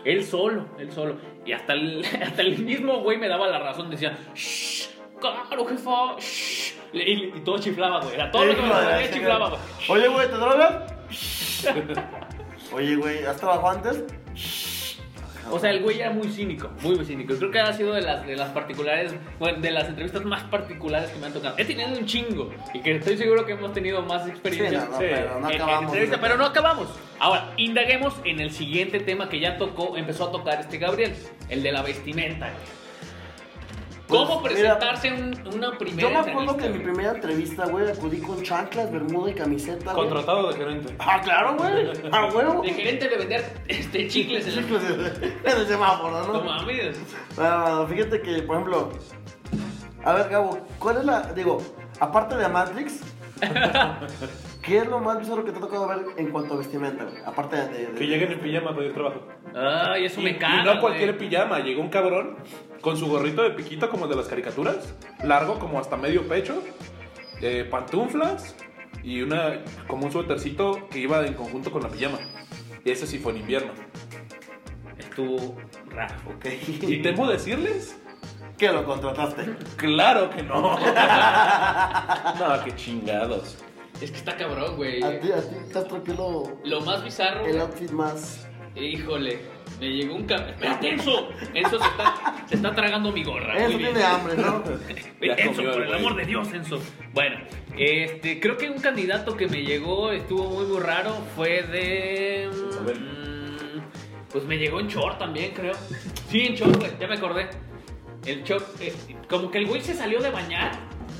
Él solo, él solo. Y hasta el, hasta el mismo güey me daba la razón. Decía, shh, claro, jefa, shh. Y, y todo chiflaba, güey. Era todo lo que me chiflaba, güey. Oye, güey, ¿te drogas? Oye, güey, ¿has trabajado antes? O sea, el güey era muy cínico, muy, muy cínico. Creo que ha sido de las, de las particulares, bueno, de las entrevistas más particulares que me han tocado. He tenido un chingo y que estoy seguro que hemos tenido más Sí, experiencia. no, no, Sí. pero no en- en acabamos. pero no acabamos. Ahora, indaguemos en el siguiente tema que ya tocó, empezó a tocar este Gabriel, el de la vestimenta. ¿Cómo Pues, mira, presentarse en una primera Yo me acuerdo que en mi primera entrevista, güey, acudí con chanclas, bermuda y camiseta. Contratado de gerente. Ah, claro, güey. A huevo. De gerente de vender este, chicles en el... Chicos, en el semáforo, No ¿no? mames. Ah, fíjate que, por ejemplo, a ver, Gabo, ¿cuál es la, digo, aparte de Matrix, qué es lo más bizarro que te ha tocado ver en cuanto a vestimenta, güey? Aparte de... de- Que lleguen en pijama a pedir trabajo. Ay, eso Y, me y caga, no cualquier güey. pijama. Llegó un cabrón con su gorrito de piquito como el de las caricaturas. Largo como hasta medio pecho. eh, pantuflas. Y una como un suétercito que iba en conjunto con la pijama. Y ese sí fue en invierno. Estuvo raro. Ok. Y temo decirles, ¿Qué lo contrataste? claro que no. no, qué chingados. Es que está cabrón, güey. A ti, a ti has troqueado Lo más bizarro, el outfit más... híjole, me llegó un cam... Espérate, Enzo. Enzo se está, se está tragando mi gorra. Bien. tiene hambre, ¿no? Enzo, comió por el güey. amor de Dios, Enzo. Bueno, este, creo que un candidato que me llegó estuvo muy, muy raro. Fue de. Mm, Pues me llegó en short también, creo. Sí, en short, güey, ya me acordé. El short, eh, como que el güey se salió de bañar.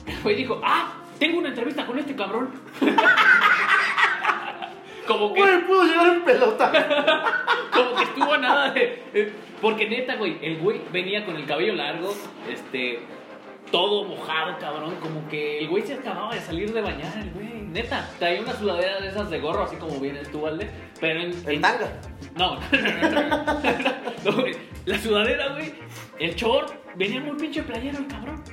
El güey dijo, ah, tengo una entrevista con este cabrón. como que. Güey, pudo llegar en pelota. Como que estuvo nada de. Porque neta, güey, el güey venía con el cabello largo, este. Todo mojado, cabrón. Como que el güey se acababa de salir de bañar, el güey. Neta, traía una sudadera de esas de gorro, así como vienes tú, Valde. Pero en. En en- tanga. No, no, güey. La sudadera, güey. El short. Venía muy pinche playero el cabrón.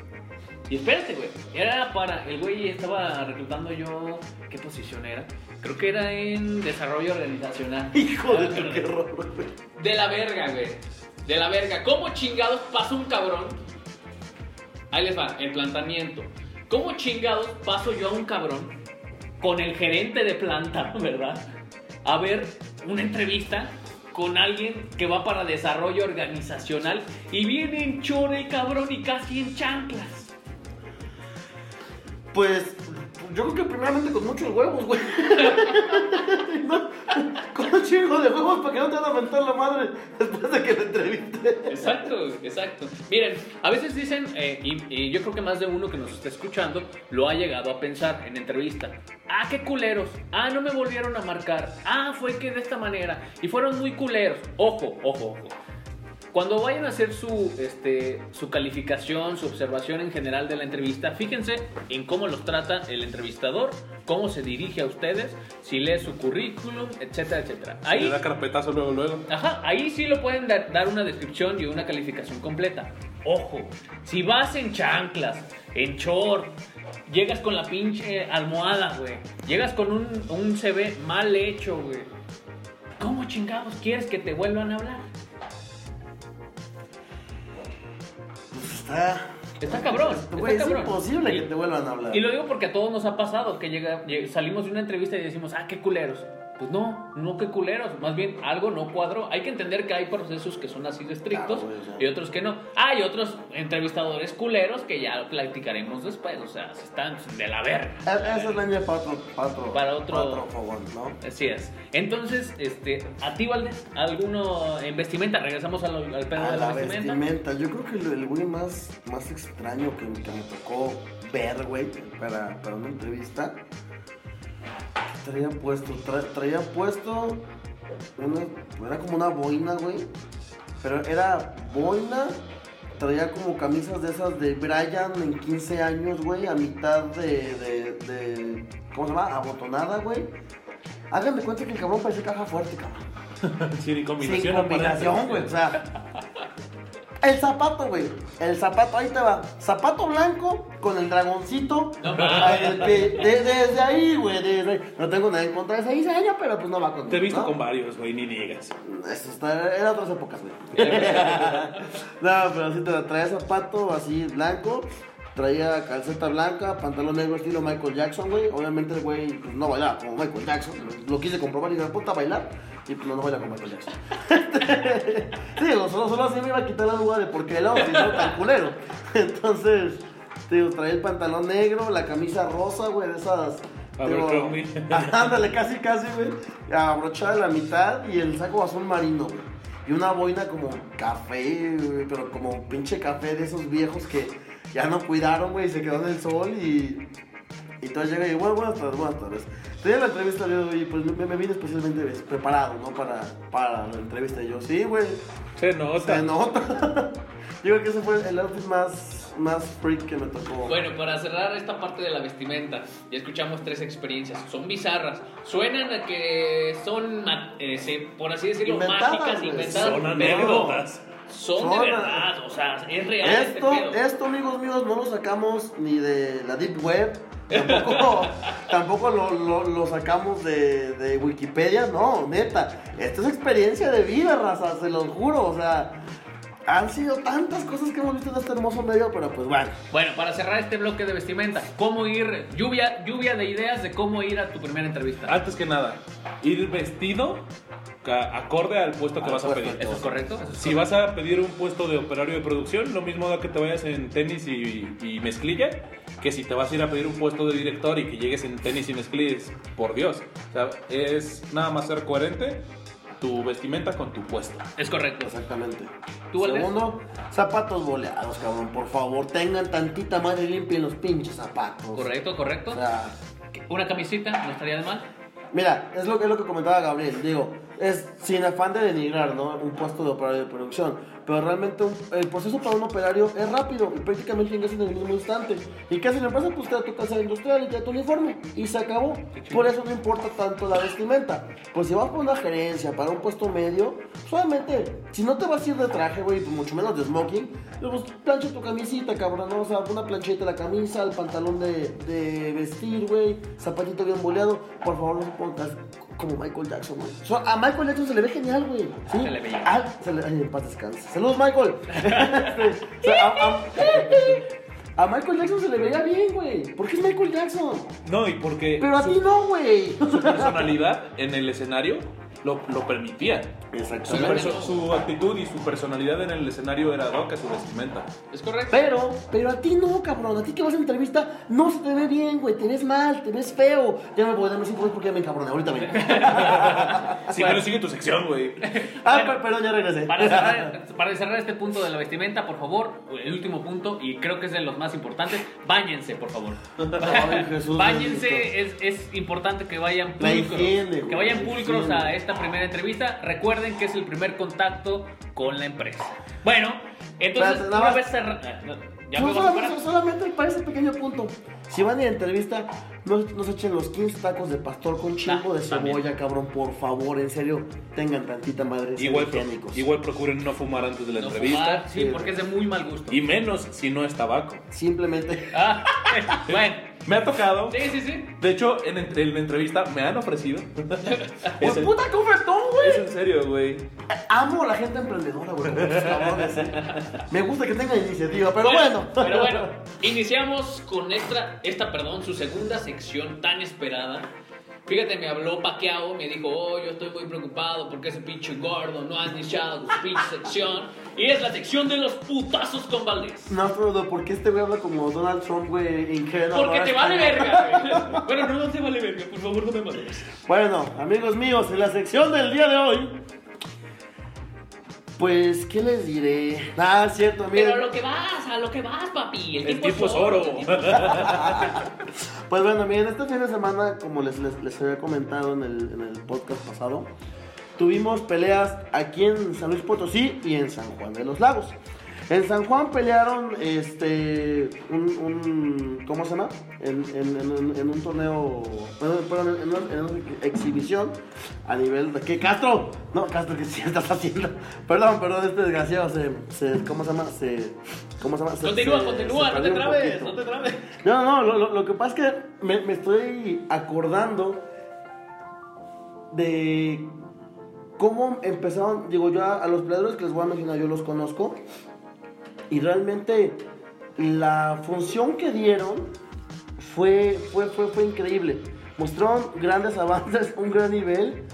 Y espérate, güey. Era para. El güey estaba reclutando yo. ¿Qué posición era? Creo que era en desarrollo organizacional. Hijo de tu qué horror, güey. De la verga, güey. De la verga. ¿Cómo chingados pasa un cabrón? Ahí les va, el planteamiento. ¿Cómo chingados paso yo a un cabrón con el gerente de planta, verdad? A ver una entrevista con alguien que va para desarrollo organizacional y viene en chore, cabrón, y casi en chanclas. Pues, yo creo que primeramente con muchos huevos, güey. No, con un chingo de huevos para que no te van a mentar la madre después de que te entreviste. Exacto, exacto. Miren, a veces dicen, eh, y, y yo creo que más de uno que nos está escuchando lo ha llegado a pensar en entrevista. Ah, qué culeros. Ah, no me volvieron a marcar. Ah, fue que de esta manera. Y fueron muy culeros. Ojo, ojo, ojo. Cuando vayan a hacer su, este, su calificación, su observación en general de la entrevista, fíjense en cómo los trata el entrevistador, cómo se dirige a ustedes, si lee su currículum, etcétera, etcétera. Ahí... Le da carpetazo luego, luego. Ajá, ahí sí lo pueden dar, dar una descripción y una calificación completa. Ojo, si vas en chanclas, en short, llegas con la pinche almohada, güey, llegas con un, un CV mal hecho, güey, ¿cómo chingados quieres que te vuelvan a hablar? Pues está. Cabrón, está es cabrón. imposible Y- que te vuelvan a hablar. Y lo digo porque a todos nos ha pasado que llega, lleg- salimos de una entrevista y decimos, ah, qué culeros. Pues no, no qué culeros, más bien algo no cuadró. Hay que entender que hay procesos que son así de estrictos Claro, y otros que no. Hay otros entrevistadores culeros que ya lo platicaremos después, o sea, se están de la verga. E- Esa es la línea para otro, para otro, Para otro- fogón, ¿no? Así es. Entonces, este, a ti, Valdés, ¿alguno en vestimenta? Regresamos al, al pedo A de la, la vestimenta. vestimenta. Yo creo que el, el güey más, más extraño que, que me tocó ver, güey, para, para una entrevista, traía puesto, tra- traía puesto, una, era como una boina, güey, pero era boina, traía como camisas de esas de Brian en 15 años, güey, a mitad de, de, de ¿cómo se llama? Abotonada, güey. Háganme cuenta que el cabrón parecía caja fuerte, cabrón. Sin combinación. Sin combinación, güey. O sea. El zapato, güey. El zapato, ahí te va. Zapato blanco con el dragoncito. No el desde ahí, güey. desde ahí. No tengo nada en contra de ese diseño, pero pues no va con. Te he visto ¿no? con varios, güey, ni digas. Eso está, era otras épocas, güey. no, pero sí te traía zapato así blanco. Traía calceta blanca, pantalón negro estilo Michael Jackson, güey. Obviamente el güey pues, no bailaba como Michael Jackson. Lo quise comprobar y dije, puta, bailar. Y pues no, no baila como Michael Jackson. sí, digo, solo, solo así me iba a quitar la duda de por qué era si no tan culero. Entonces, digo, traía el pantalón negro, la camisa rosa, güey, de esas. digo. Ándale, casi, casi, güey. Abrochada la mitad y el saco azul marino, güey. Y una boina como café, güey, pero como pinche café de esos viejos que ya no cuidaron, güey, y se quedó en el sol y. Y entonces llega y, bueno, buenas tardes, buenas tardes. Tenía la entrevista de hoy y pues me, me vine especialmente preparado, ¿no? Para, para la entrevista. Y yo, sí, güey, Se nota. se nota. yo creo que ese fue el outfit más, más freak que me tocó. Bueno, para cerrar esta parte de la vestimenta, ya escuchamos tres experiencias. Son bizarras. Suenan a que son, eh, por así decirlo, Inventadas, mágicas, inventadas. Son anécdotas. Son de Son- verdad, o sea, es real. Esto, este pedo. esto, amigos míos, no lo sacamos ni de la Deep Web, tampoco, tampoco lo, lo- lo sacamos de, de Wikipedia, no, neta. Esto es experiencia de vida, raza, se los juro, o sea, han sido tantas cosas que hemos visto en este hermoso medio, pero pues bueno. Bueno, para cerrar este bloque de vestimenta, ¿cómo ir? Lluvia, lluvia de ideas de cómo ir a tu primera entrevista. Antes que nada, ir vestido acorde al puesto que Al vas a puesto. pedir. ¿Eso es correcto? ¿Eso es Si vas a pedir un puesto de operario de producción, lo mismo da que te vayas en tenis y, y mezclilla, que si te vas a ir a pedir un puesto de director y que llegues en tenis y mezclillas, por Dios. O sea, es nada más ser coherente tu vestimenta con tu puesto. Es correcto. Exactamente. ¿Tú? Segundo, zapatos boleados, cabrón, por favor, tengan tantita madre limpia en los pinches zapatos. Correcto, correcto. O sea, Una camisita, no estaría de mal. Mira, es lo, es lo que comentaba Gabriel. Digo, es sin afán de denigrar, ¿no? Un puesto de operario de producción. Pero realmente un- el proceso para un operario es rápido y prácticamente ingresas en el mismo instante. ¿Y qué hace la empresa? Pues te da tu casa industrial y te da tu uniforme. Y se acabó. Por eso no importa tanto la vestimenta. Pues si vas por una gerencia, para un puesto medio, solamente, si no te vas a ir de traje, güey, pues mucho menos de smoking, pues plancha tu camisita, cabrón, ¿no? O sea, una planchita de la camisa, el pantalón de, de vestir, güey, zapatito bien boleado. Por favor, no se pongas como Michael Jackson, güey. O sea, a Michael Jackson se le ve genial, güey. ¿sí? Se le ve. Ah, se le... Ay, en paz descanse. Saludos, Michael. Sí, o sea, a, a- a Michael Jackson se le veía bien, güey. Porque es Michael Jackson. No, y porque Pero a su, ti no, güey. su personalidad en el escenario lo, lo permitía. Su, Exactamente. su actitud y su personalidad en el escenario era doca su vestimenta. ¿Es correcto? Pero, pero a ti no, cabrón. A ti que vas a entrevista, no se te ve bien, güey. Te ves mal, te ves feo. Ya me voy a dar cinco veces porque ya me encabroné. Ahorita vengo. Así que no sigue tu sección, güey. ah, per- perdón, ya regresé. Para cerrar, para cerrar este punto de la vestimenta, por favor, el último punto, y creo que es de los más importantes, báñense, por favor. Ay, Jesús. Báñense, es, es importante que vayan pulcros. higiene, que vayan pulcros a esta primera entrevista. Recuerden que es el primer contacto con la empresa. Bueno, entonces, una vez cerrada. ¿Ya No, me vas a solamente, para ese pequeño punto. Si van a ir a entrevista, no, no se echen los 15 tacos de pastor con chingo Ah, de también. cebolla, cabrón. Por favor, en serio, tengan tantita madre. Igual, pro- igual procuren no fumar antes de la No entrevista. fumar, sí, Sí. porque es de muy mal gusto. Y menos si no es tabaco. Simplemente. Ah, bueno, Me ha tocado. sí, sí, sí. De hecho, en, en la entrevista me han ofrecido. ¡Pues es, en, puta cofetón, es güey! en serio, güey. Amo a la gente emprendedora, güey. Me gusta que tengan iniciativa, pero bueno. Pero bueno, iniciamos con esta, esta, perdón, su segunda sección tan esperada. Fíjate, me habló Paquiao, me dijo, oh, yo estoy muy preocupado porque ese pinche gordo no ha iniciado su pinche sección. Y es la sección de los putazos con Valdés. No, pero ¿por qué este güey habla como Donald Trump, güey, ingenuo? Porque te vale verga, güey. Bueno, no, no te vale verga, por favor, no me mates. Bueno, amigos míos, en la sección del día de hoy. Pues, ¿qué les diré? Ah, cierto, Pero miren. a lo que vas, a lo que vas, papi. El, El tiempo tiempo es oro. el tiempo es Pues bueno, miren, este fin de semana, como les, les, les había comentado en el, en el podcast pasado, tuvimos peleas aquí en San Luis Potosí y en San Juan de los Lagos. En San Juan pelearon este un, un- ¿cómo se llama? En, en- en- en un torneo, perdón, en, una, exhibición a nivel de ¿qué Castro? No, Castro, ¿qué sí estás haciendo? Perdón, perdón, este desgraciado se, se ¿cómo se llama? Se ¿cómo se llama? Se- Continúa, se- continúa, no te trabes, no te trabes. No, no, lo, lo- lo que pasa es que me, me estoy acordando de cómo empezaron, digo yo, a, a los peleadores que les voy a mencionar, yo los conozco, y realmente la función que dieron fue, fue, fue, fue increíble. Mostraron grandes avances, un gran nivel,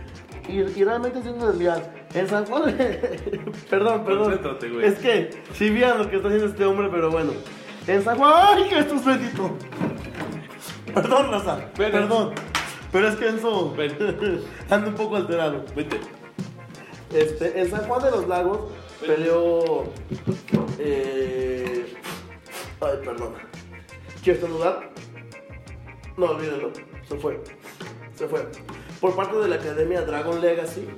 y, y realmente sin desviar. En San Juan, perdón, perdón. Es que, si vieran lo que está haciendo este hombre, pero bueno. En San Juan, ¡ay, que esto es bendito! Perdón, Raza, Ven, perdón. Pero es que Enzo anda un poco alterado. Este, en San Juan de los Lagos peleó. Eh, ay, perdón. ¿Quieres saludar? No, olvídenlo. Se fue. Se fue. Por parte de la Academia Dragon Legacy,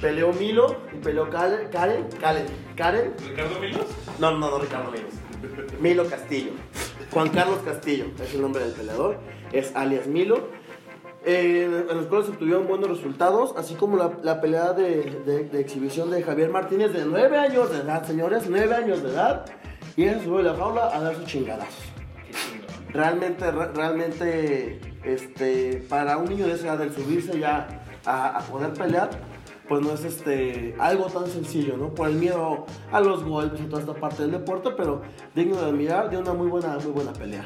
peleó Milo y peleó Karen. Karen. Karen. Karen. ¿Ricardo Milos? No, no, no, Ricardo Milos. Milo Castillo. Juan Carlos Castillo es el nombre del peleador. Es alias Milo. Eh, en los cuales obtuvieron buenos resultados, así como la, pelea de, exhibición de Javier Martínez de 9 años de edad, señores, 9 años de edad. Y ella subió a la jaula a dar sus chingadazos. Realmente, re- realmente, este, para un niño de esa edad, el subirse ya a, poder pelear, pues no es este, algo tan sencillo, ¿no? Por el miedo a los golpes y toda esta parte del deporte, pero digno de admirar, de una muy buena, muy buena pelea.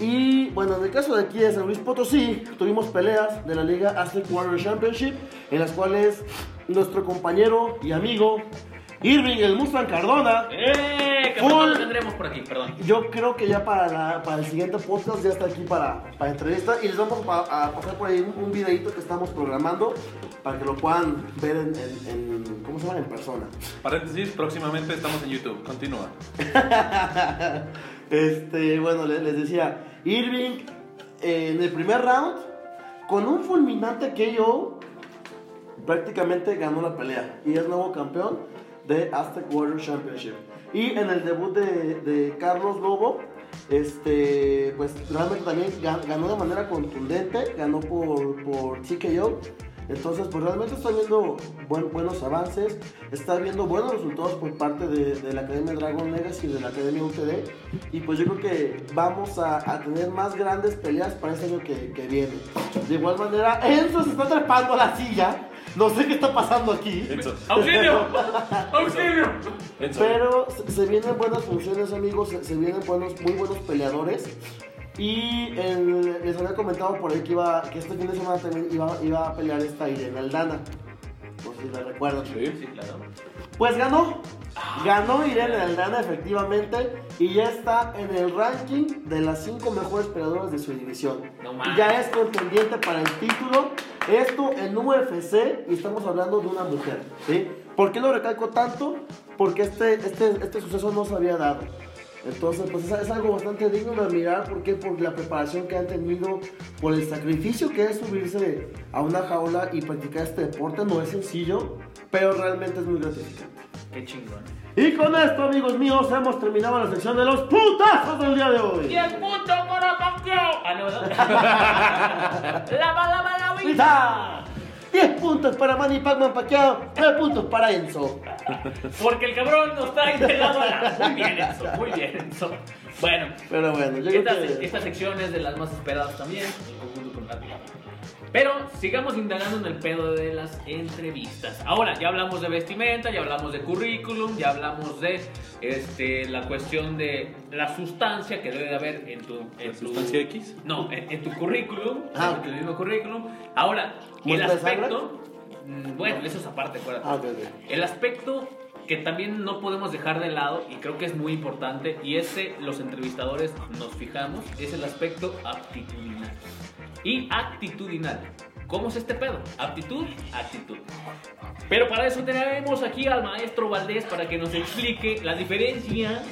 Y bueno, en el caso de aquí de San Luis Potosí, tuvimos peleas de la Liga Aztec Warrior Championship, en las cuales nuestro compañero y amigo Irving el Mustang Cardona ¡Eh! Full. lo tendremos por aquí, perdón. yo creo que ya para, la- para el siguiente podcast ya está aquí para, para entrevista y les vamos a, a pasar por ahí un, un videito que estamos programando para que lo puedan ver en, en- en- ¿cómo se llama? En persona. Paréntesis, próximamente estamos en YouTube. Continúa. Este, bueno, le- les, decía, Irving eh, en el primer round, con un fulminante KO, prácticamente ganó la pelea y es nuevo campeón de Aztec Warrior Championship. Y en el debut de, de Carlos Lobo, este, pues realmente también ga- ganó de manera contundente, ganó por, por TKO. Entonces, pues realmente está viendo buen- buenos avances, está viendo buenos resultados por parte de, de la Academia Dragon Legacy y de la Academia UTD. Y pues yo creo que vamos a, a tener más grandes peleas para este año que, que viene. De igual manera, Enzo se está trepando a la silla. No sé qué está pasando aquí. Enzo. ¡Auxilio! ¡Auxilio! Pero se, se vienen buenas funciones, amigos. Se, se vienen buenos, muy buenos peleadores. Y el- les había comentado por ahí que, iba, que este fin de semana también iba, iba a pelear esta Irene Aldana. No sé si la recuerdan. Sí. Sí, claro. Pues ganó. Ganó Irene Aldana, efectivamente. Y ya está en el ranking de las cinco mejores peleadoras de su división. No ya es contendiente para el título. Esto en UFC. Y estamos hablando de una mujer. ¿sí? ¿Por qué lo recalco tanto? Porque este, este, este suceso no se había dado. Entonces, pues es, es algo bastante digno de admirar. ¿Por qué? Por la preparación que han tenido, por el sacrificio que es subirse a una jaula y practicar este deporte. No es sencillo, pero realmente es muy gratificante. Qué chingón. Y con esto, amigos míos, hemos terminado la sección de los putazos del día de hoy. 10 puntos para Pacquiao. Ah, no, ¿verdad? la bala, bala, ¡Grita! 10 puntos para Manny Pacman Pacquiao, 9 puntos para Enzo. Porque el cabrón nos de lado a lado. Muy bien, Enzo, muy bien, Enzo. Bueno, Pero bueno, yo esta, creo que... esta sección es de las más esperadas también, en conjunto con la. Pero sigamos indagando en el pedo de las entrevistas. Ahora, ya hablamos de vestimenta, ya hablamos de currículum, ya hablamos de este, la cuestión de la sustancia que debe de haber en tu... En ¿La tu- sustancia X? No, en, en tu currículum, Ah, en tu mismo currículum. Ahora, el aspecto... mm, Bueno, eso es aparte, acuérdate. Ah, ok, ok. El aspecto que también no podemos dejar de lado y creo que es muy importante y ese los entrevistadores nos fijamos es el aspecto aptitudinal y actitudinal. ¿Cómo es este pedo? Aptitud, actitud. Pero para eso tenemos aquí al maestro Valdés para que nos explique la diferencia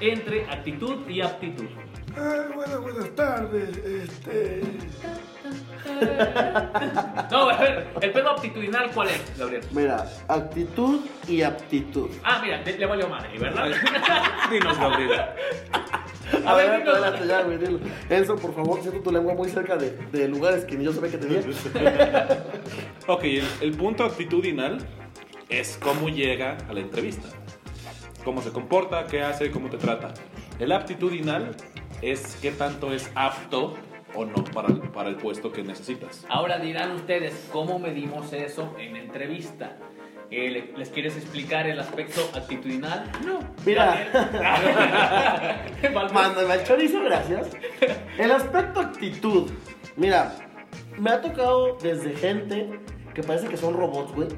entre actitud y aptitud. Ah, bueno, buenas tardes. Este. No, a ver, el pedo aptitudinal, ¿cuál es, Gabriel? Mira, actitud y aptitud. Ah, mira, le, le valió madre, ¿verdad? Dinos, Gabriel. A ver, Adelante, dinos. adelante, ya, güey, dilo. Enzo, por favor, siento tu lengua muy cerca de, de lugares que ni yo sabía que tenía. Ok, el, el punto actitudinal es cómo llega a la entrevista. Cómo se comporta, qué hace, cómo te trata. El aptitudinal es qué tanto es apto o no para el, para el puesto que necesitas. Ahora dirán ustedes, ¿cómo medimos eso en entrevista? Eh, ¿le- ¿Les quieres explicar el aspecto actitudinal? No. Mira. Mándame al chorizo, gracias. El aspecto actitud. Mira, me ha tocado desde gente que parece que son robots, güey.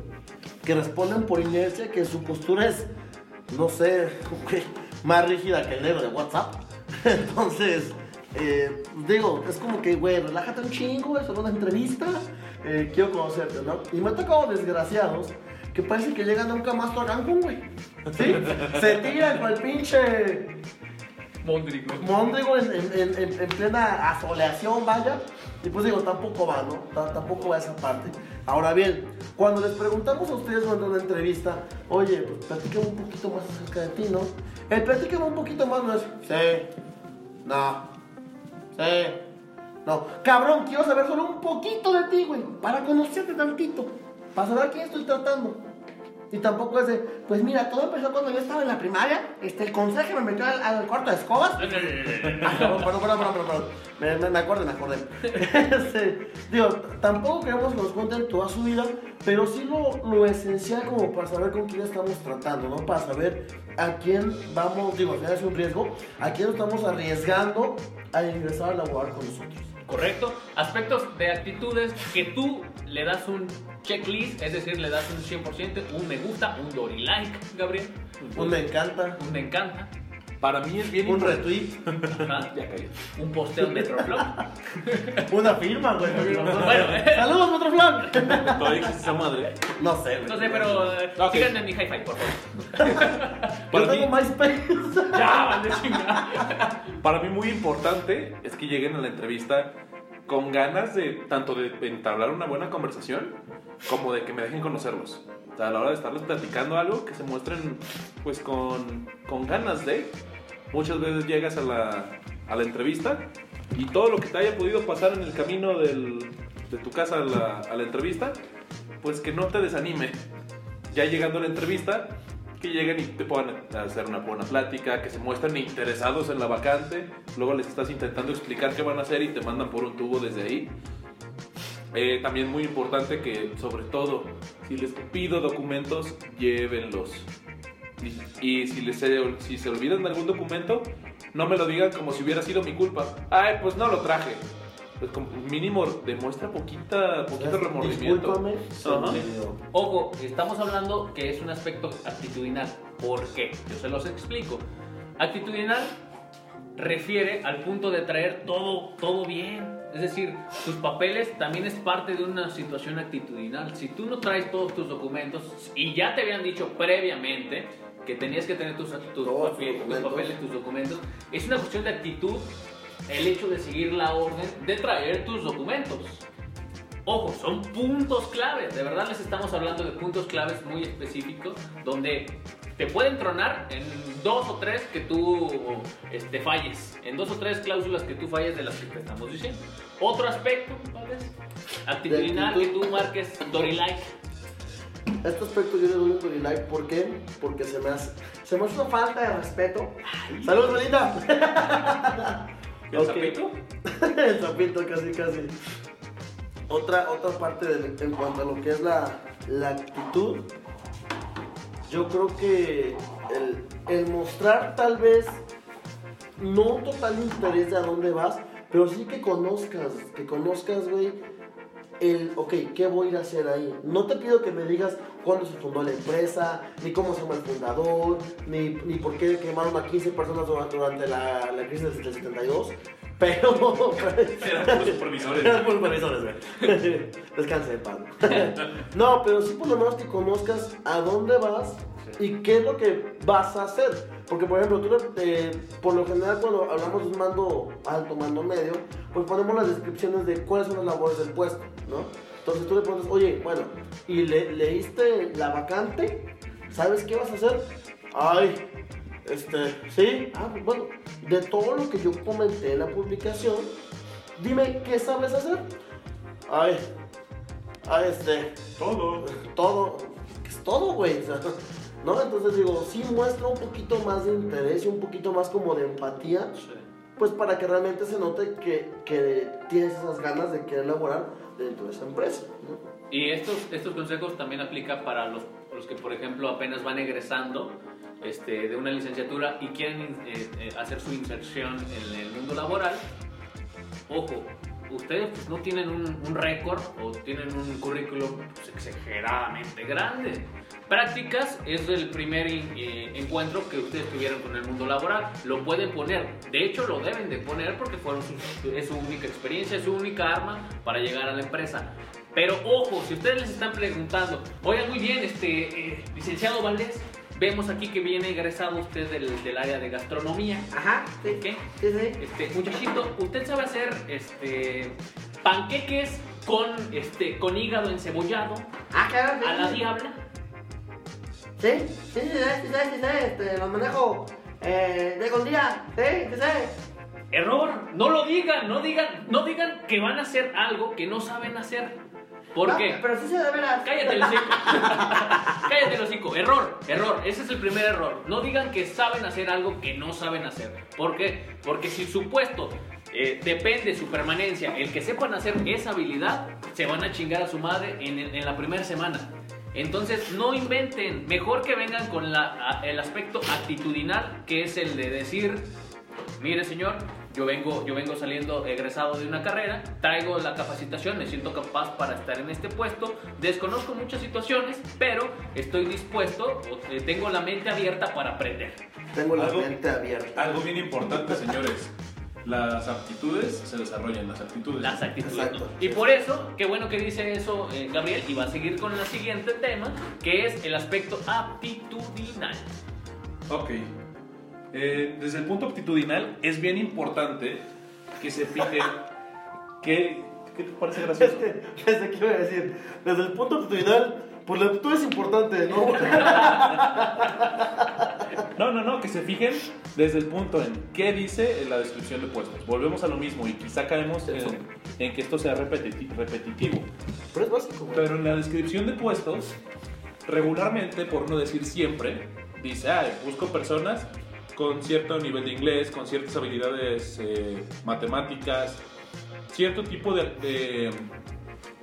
Que responden por inercia, que su postura es, no sé, güey, más rígida que el negro de WhatsApp. Entonces, eh, digo, es como que, güey, relájate un chingo, es solo una entrevista. eh, quiero conocerte, ¿no? Y me ha tocado desgraciados que parece que llegan a un camastro a Cancún, güey. ¿Sí? Se tiran con el pinche Mondrigo. Mondrigo en, en- en- en- en plena asoleación, vaya. Y pues digo, tampoco va, ¿no? T- tampoco va esa parte. Ahora bien, cuando les preguntamos a ustedes durante una entrevista, oye, pues un poquito más acerca de ti, ¿no? El platícame un poquito más no es, sí, no, sí, no. Cabrón, quiero saber solo un poquito de ti, güey, para conocerte tantito, para saber a quién estoy tratando. Y tampoco es de, pues mira, todo empezó cuando yo estaba en la primaria, este, el consejo me metió al, al cuarto de escobas. Ah, perdón, perdón, perdón, perdón, perdón. Me, me, me acordé, me acordé. Este, digo, tampoco queremos que nos cuenten toda su vida, pero sí lo, lo esencial como para saber con quién estamos tratando, ¿no? Para saber a quién vamos, digo, al final es un riesgo, a quién estamos arriesgando a ingresar a laborar con nosotros. Correcto. Aspectos de actitudes que tú le das un checklist, es decir, le das un 100%, un me gusta, un Dory like, Gabriel. Un me encanta, Un me encanta. Para mí es bien un importante- retweet, Ajá. Ya caí. Un posteo en una firma, güey. Bueno, eh. ¡Saludos, Metroflog! Todavía existe esa madre. No sé, güey. No sé, pero eh, Ok. síganme en mi hi-fi, por favor. Yo Para tengo mí, MySpace. Ya, van de chingada. para mí muy importante es que lleguen a la entrevista con ganas de tanto de entablar una buena conversación como de que me dejen conocerlos. O sea, a la hora de estarles platicando algo, que se muestren pues con, con ganas de. Muchas veces llegas a la, a la entrevista y todo lo que te haya podido pasar en el camino del- de tu casa a la, a la entrevista, pues que no te desanime. Ya llegando a la entrevista, que lleguen y te puedan hacer una buena plática, que se muestren interesados en la vacante, luego les estás intentando explicar qué van a hacer y te mandan por un tubo desde ahí. Eh, también muy importante que, sobre todo, si les pido documentos, llévenlos. Y, y si, les se, si se olvidan de algún documento, no me lo digan como si hubiera sido mi culpa. Ay, pues no lo traje. Pues como mínimo demuestra poquita, poquito remordimiento. Discúlpame. Ojo, estamos hablando que es un aspecto actitudinal. ¿Por qué? Yo se los explico. Actitudinal refiere al punto de traer todo, todo bien. Es decir, tus papeles también es parte de una situación actitudinal. Si tú no traes todos tus documentos y ya te habían dicho previamente que tenías que tener tus, tus, Todos papi- tus papeles, tus documentos, es una cuestión de actitud el hecho de seguir la orden de traer tus documentos. Ojo, son puntos claves. De verdad les estamos hablando de puntos claves muy específicos donde te pueden tronar en dos o tres que tú este, falles. En dos o tres cláusulas que tú falles de las que te estamos diciendo. Otro aspecto, ¿cuál es? Actitudinal que tú marques Dorilike. Este aspecto yo le doy un Dorilike. ¿Por qué? Porque se me hace, se me hace una falta de respeto. ¡Salud, Belinda! ¿El Ok. sapito? El sapito, casi, casi. Otra, otra parte de- en cuanto a lo que es la, la actitud, yo creo que el, el mostrar tal vez no un total interés de a dónde vas, pero sí que conozcas, que conozcas, güey, el, ok, ¿qué voy a ir a hacer ahí? No te pido que me digas cuándo se fundó la empresa, ni cómo se llama el fundador, ni, ni por qué quemaron a 15 personas durante, durante la, la crisis del 72, pero... Eran los supervisores. Eran supervisores, güey. Descanse de paz. No, pero sí por lo menos que conozcas a dónde vas y qué es lo que vas a hacer. Porque, por ejemplo, tú, eh, por lo general cuando hablamos de un mando alto, mando medio, pues ponemos las descripciones de cuáles son las labores del puesto, ¿no? Entonces tú le preguntas, oye, bueno, ¿y le- leíste la vacante? ¿Sabes qué vas a hacer? Ay, este, sí, ah, pues bueno, de todo lo que yo comenté en la publicación, dime qué sabes hacer. Ay, ay, este, Todo. todo, es todo, güey. o sea, ¿No? Entonces digo, sí muestra un poquito más de interés y un poquito más como de empatía, pues para que realmente se note que, que tienes esas ganas de querer laborar dentro de esa empresa. ¿no? Y estos, estos consejos también aplican para los, los que, por ejemplo, apenas van egresando este, de una licenciatura y quieren eh, eh, hacer su inserción en el mundo laboral. Ojo, ustedes pues, no tienen un, un récord o tienen un currículum pues, exageradamente grande. Prácticas es el primer eh, encuentro que ustedes tuvieron con el mundo laboral. Lo pueden poner, de hecho lo deben de poner porque fueron su- es su única experiencia, es su única arma para llegar a la empresa. Pero ojo, si ustedes les están preguntando, oigan muy bien, este eh, licenciado Valdés, vemos aquí que viene egresado usted del, del área de gastronomía. Ajá, sí, ¿Qué? sí, sí. Este, muchachito, ¿usted sabe hacer este panqueques con este con hígado encebollado Ah, claro, sí, a la diabla? Sí, sí, sí, sí, sí, sí, sí, este, los manejo eh, de día, sí, sí, sí. Error, no lo digan, no digan, no digan que van a hacer algo que no saben hacer. ¿Por No, qué? Pero sí se de veras. Cállate el hocico. Cállate el hocico. Error, error. Ese es el primer error. No digan que saben hacer algo que no saben hacer. ¿Por qué? Porque si su puesto eh, depende su permanencia, el que sepan hacer esa habilidad, se van a chingar a su madre en, en la primera semana. Entonces, no inventen. Mejor que vengan con la- el aspecto actitudinal, que es el de decir, mire señor, yo vengo, yo vengo saliendo egresado de una carrera, traigo la capacitación, me siento capaz para estar en este puesto, desconozco muchas situaciones, pero estoy dispuesto, o, eh, tengo la mente abierta para aprender. Tengo la Algo- mente abierta. Algo bien importante, señores. Las aptitudes se desarrollan, las actitudes. Las. Exacto. ¿no? Y por eso, qué bueno que dice eso eh, Gabriel, y va a seguir con el siguiente tema, que es el aspecto aptitudinal. Ok. Eh, desde el punto aptitudinal es bien importante que se fijen que... ¿Qué te parece gracioso? Desde que iba a decir, desde el punto actitudinal, pues la actitud es importante, ¿no? No, no, no, que se fijen desde el punto en qué dice en la descripción de puestos. Volvemos a lo mismo y quizá caemos en, en que esto sea repetiti- repetitivo. Pero es básico, güey. Pero en la descripción de puestos, regularmente, por no decir siempre, dice, ah, busco personas con cierto nivel de inglés, con ciertas habilidades eh, matemáticas, cierto tipo de, de-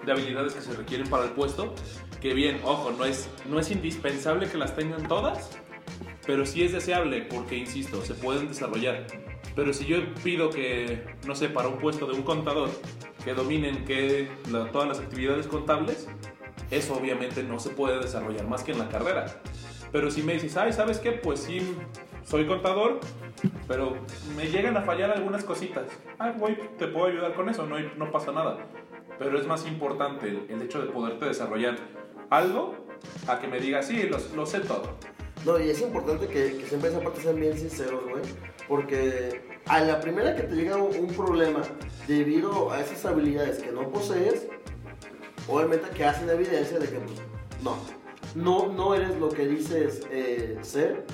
de habilidades que se requieren para el puesto, que bien, ojo, no es, no es indispensable que las tengan todas, pero sí es deseable porque, insisto, se pueden desarrollar. Pero si yo pido que, no sé, para un puesto de un contador, que dominen que la- todas las actividades contables, eso obviamente no se puede desarrollar más que en la carrera. Pero si me dices, ay, ¿sabes qué? Pues sí, soy contador, pero me llegan a fallar algunas cositas. Ah, güey, te puedo ayudar con eso, no, no pasa nada. Pero es más importante el, el hecho de poderte desarrollar algo a que me digas, sí, lo, lo sé todo. No, y es importante que, que siempre esa parte sean bien sinceros, güey. Porque a la primera que te llega un, un problema debido a esas habilidades que no posees, obviamente que hacen evidencia de que, pues, no. No, no eres lo que dices eh, ser.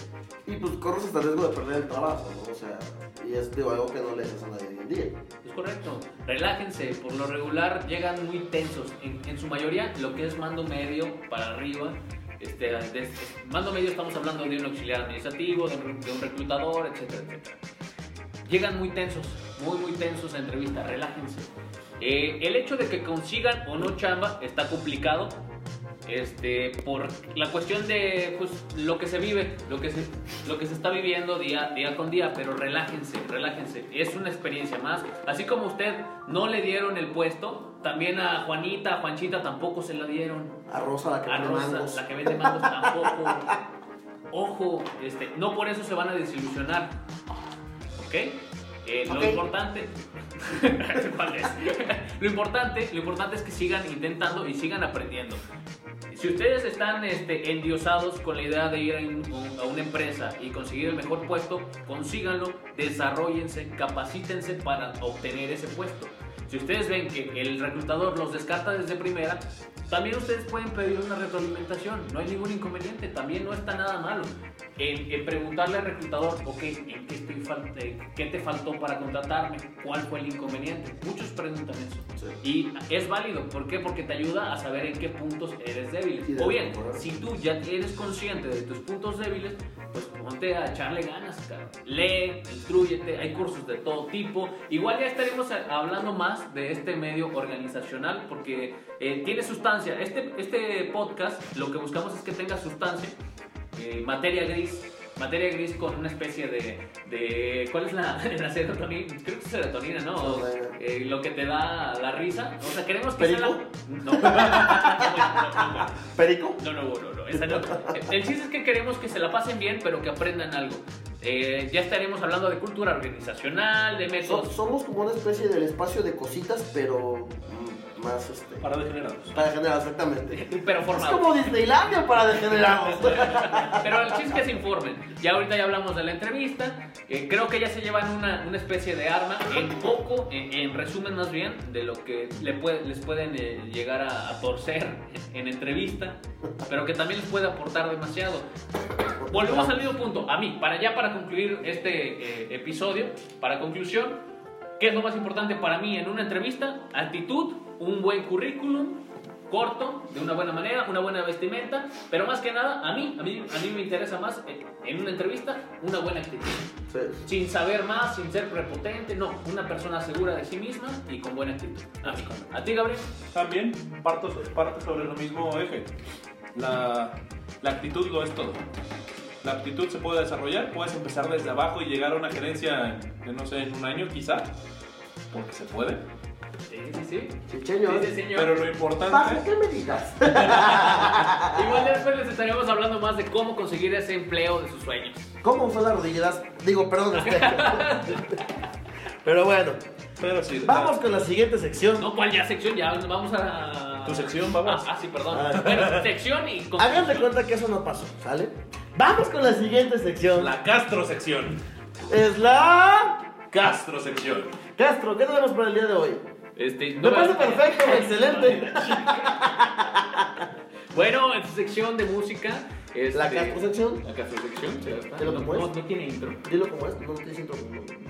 Y pues corres hasta el riesgo de perder el trabajo. O sea, y es algo que no le haces a nadie hoy en día. Es correcto. Relájense. Por lo regular llegan muy tensos. En, en su mayoría, lo que es mando medio para arriba. Este, de- mando medio estamos hablando de un auxiliar administrativo, de un, reclutador, etcétera, etcétera. Llegan muy tensos, muy, muy tensos a entrevista. Relájense. Eh, el hecho de que consigan o no chamba está complicado. Este, por la cuestión de pues, lo que se vive, lo que se, lo que se está viviendo día, día con día, pero relájense, relájense, es una experiencia más. Así como usted no le dieron el puesto, también a Juanita, a Juanchita tampoco se la dieron. A Rosa, la que A pone Rosa, mangos. la que vende mangos tampoco. Ojo, este, no por eso se van a desilusionar. ¿Ok? Eh, Ok. Lo importante. ¿Cuál es? lo importante, lo importante es que sigan intentando y sigan aprendiendo. Si ustedes están este, endiosados con la idea de ir a, a una empresa y conseguir el mejor puesto, consíganlo, desarrollense, capacítense para obtener ese puesto. Si ustedes ven que el reclutador los descarta desde primera, también ustedes pueden pedir una retroalimentación, no hay ningún inconveniente, también no está nada malo. En, en preguntarle al reclutador, ok, ¿en qué, estoy fal- eh, ¿qué te faltó para contratarme? ¿Cuál fue el inconveniente? Muchos preguntan eso. Y es válido, ¿por qué? Porque te ayuda a saber en qué puntos eres débil. O bien, si tú ya eres consciente de tus puntos débiles, pues ponte a echarle ganas, cara. Lee, instruyete, hay cursos de todo tipo. Igual ya estaremos a- hablando más de este medio organizacional porque eh, tiene sustancia. Este, este podcast lo que buscamos es que tenga sustancia, eh, materia gris. Materia gris con una especie de. de ¿Cuál es la, la serotonina? Creo que es serotonina, ¿no? O, eh, lo que te da la risa. O sea, queremos que sea la- ¿Perico? No. No, no, no, no. ¿Perico? No, no, no, no, esa no. El chiste es que queremos que se la pasen bien, pero que aprendan algo. Eh, ya estaremos hablando de cultura organizacional, de So- métodos. somos como una especie del espacio de cositas, pero mm, más este. Para degenerados. Para degenerados, exactamente. Pero Es formados. como Disneylandia para degenerados. Pero el chiste es que se informen. Ya ahorita ya hablamos de la entrevista. Eh, creo que ya se llevan una, una especie de arma, en poco, en, en resumen más bien, de lo que le puede- les pueden eh, llegar a, a torcer en entrevista, pero que también les puede aportar demasiado. Volvemos al mismo punto. A mí, para ya para concluir este eh, episodio, para conclusión, ¿qué es lo más importante para mí en una entrevista? Actitud, un buen currículum, corto, de una buena manera, una buena vestimenta, pero más que nada, a mí, a mí, a mí me interesa más eh, en una entrevista una buena actitud. Sí. Sin saber más, sin ser prepotente, no, una persona segura de sí misma y con buena actitud. A mí. ¿A ti, Gabriel? También parto, parte sobre lo mismo eje. La, la actitud lo es todo. La actitud se puede desarrollar, puedes empezar desde abajo y llegar a una gerencia, en, no sé, en un año quizá, porque se puede. Sí, sí, sí. Chicheño. Sí, sí, señor. Pero lo importante, ¿qué me digas? Igual después les estaremos hablando más de cómo conseguir ese empleo de sus sueños. ¿Cómo usar las rodilleras? Digo, perdón, este. Pero bueno, pero sí. vamos con la siguiente sección. No, ¿cuál ya sección? Ya vamos a... Tu sección, vamos. Ah, ah, sí, perdón. Ah. Bueno, sección y... de cuenta que eso no pasó, ¿sale? Vamos con la siguiente sección. La Castro sección. Es la. Castro sección. Castro, ¿qué tenemos para el día de hoy? Este, Me no parece vas a- perfecto, excelente. Bueno, en su sección de música... Este, La Castro sección. La Castro sección, sí, está. Dilo No, como es. no, no tiene intro. Dilo como es, no te siento.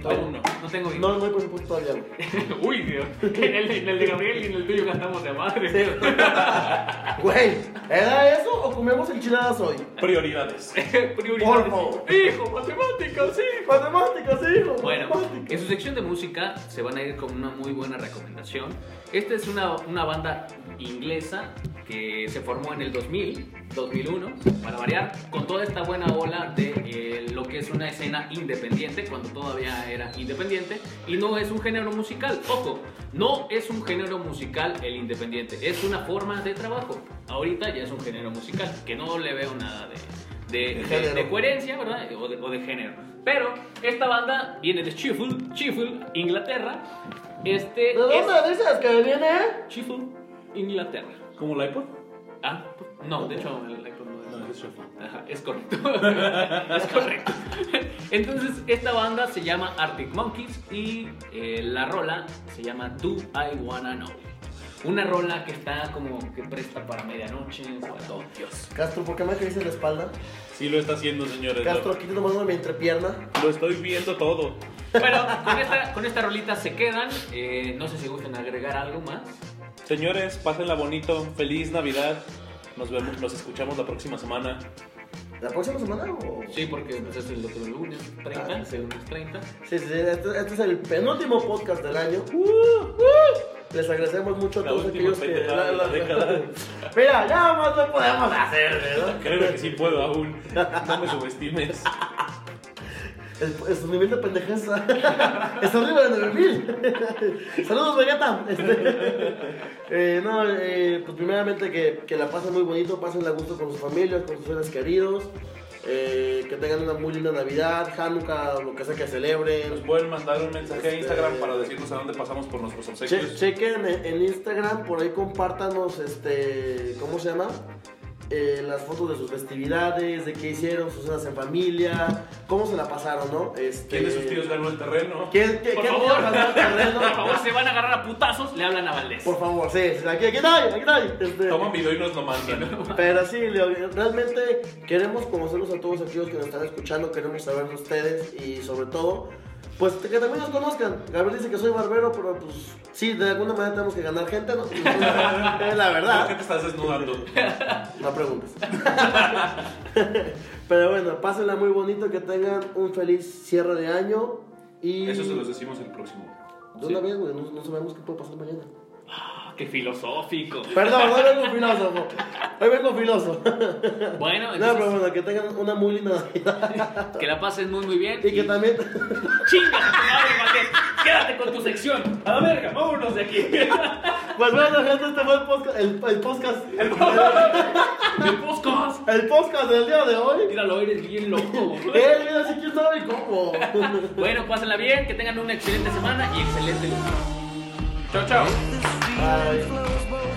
Aún no, no tengo intro. No, no hay presupuesto todavía. Uy, Dios. En el, en el de Gabriel y en el tuyo cantamos de madre. Güey, ¿era eso o comemos enchiladas hoy? Prioridades. Prioridades. Por favor. Hijo, matemáticas, sí. Matemáticas, hijo. Bueno, matemáticas. en su sección de música se van a ir con una muy buena recomendación. Esta es una, una banda inglesa que se formó en el 2000, 2001, para variar, con toda esta buena ola de eh, lo que es una escena independiente, cuando todavía era independiente, y no es un género musical. Ojo, no es un género musical el independiente, es una forma de trabajo. Ahorita ya es un género musical, que no le veo nada de, de, coherencia, ¿verdad? O de, o de género. Pero esta banda viene de Sheffield, Sheffield, Inglaterra. Este ¿De dónde es dices que viene? Sheffield, Inglaterra. ¿Como el iPod? Ah, no, de hecho el iPhone no es. No, es Shuffle. Ajá, es correcto. es correcto. Entonces, esta banda se llama Arctic Monkeys y eh, la rola se llama Do I Wanna Know. Una rola que está como que presta para medianoche. Oh, Dios. Castro, ¿por qué me en la espalda? Sí lo está haciendo, señores. Castro, aquí te tomando mi entrepierna. Lo, lo estoy viendo todo. Bueno, con esta, con esta rolita se quedan. Eh, no sé si gustan agregar algo más. Señores, pásenla bonito. Feliz Navidad. Nos vemos, nos escuchamos la próxima semana. ¿La próxima semana o...? Sí, porque pues, es el otro lunes 30, Ah, sí. el lunes 30. Sí, sí, sí, este, este es el penúltimo podcast del año. Uh, uh. Les agradecemos mucho a La todos aquellos que... de la década. Mira, ya más no podemos hacer, ¿verdad? Creo que sí puedo aún. No me subestimes. El, el su nivel de pendejeza está arriba de 9000. Saludos, Vegeta. Este, eh, no, eh, pues primeramente que, que la pasen muy bonito, pasen a gusto con sus familias, con sus seres queridos. Eh, que tengan una muy linda Navidad, Hanukkah, lo que sea que Nos celebren. pueden mandar un mensaje a Este- Instagram para decirnos a dónde pasamos por nuestros Che- obsequios. chequen en, en Instagram, por ahí compártanos, este, ¿cómo se llama? Eh, las fotos de sus festividades, de qué hicieron, sus cenas en familia, cómo se la pasaron, ¿no? Este, ¿Quién de sus tíos ganó el terreno? ¿Quién, qué, Por favor, ganó el terreno? por favor, se van a agarrar a putazos, le hablan a Valdés. Por favor, sí, sí, aquí, aquí está, aquí está. Este, Toman video y nos lo mandan. pero sí, Leo, realmente queremos conocerlos a todos aquellos que nos están escuchando, queremos saber de ustedes y sobre todo, pues que también nos conozcan. Gabriel dice que soy barbero, pero pues sí, de alguna manera tenemos que ganar gente, ¿no? Es la ¿Por qué verdad, te estás desnudando? no preguntes. pero bueno, pásenla muy bonito, que tengan un feliz cierre de año y... Eso se los decimos el próximo. De una vez, güey, no, no sabemos qué puede pasar mañana. Qué filosófico. Perdón, hoy vengo filoso. Hoy vengo filoso. Bueno, No, entonces, pero bueno, que tengan una muy linda Navidad. que la pasen muy, muy bien. Y que también. ¡Chinga madre, Valdés! ¡Quédate con tu sección! ¡A la verga! ¡Vámonos de aquí! Pues bueno, gente, este fue el podcast. El, el podcast. El, ¡El podcast! el podcast del día de hoy. Míralo, eres bien loco. Eh, mira, si quién sabe cómo. Bueno, pásenla bien, que tengan una excelente semana y excelente lunes. Chao, chao. Bye.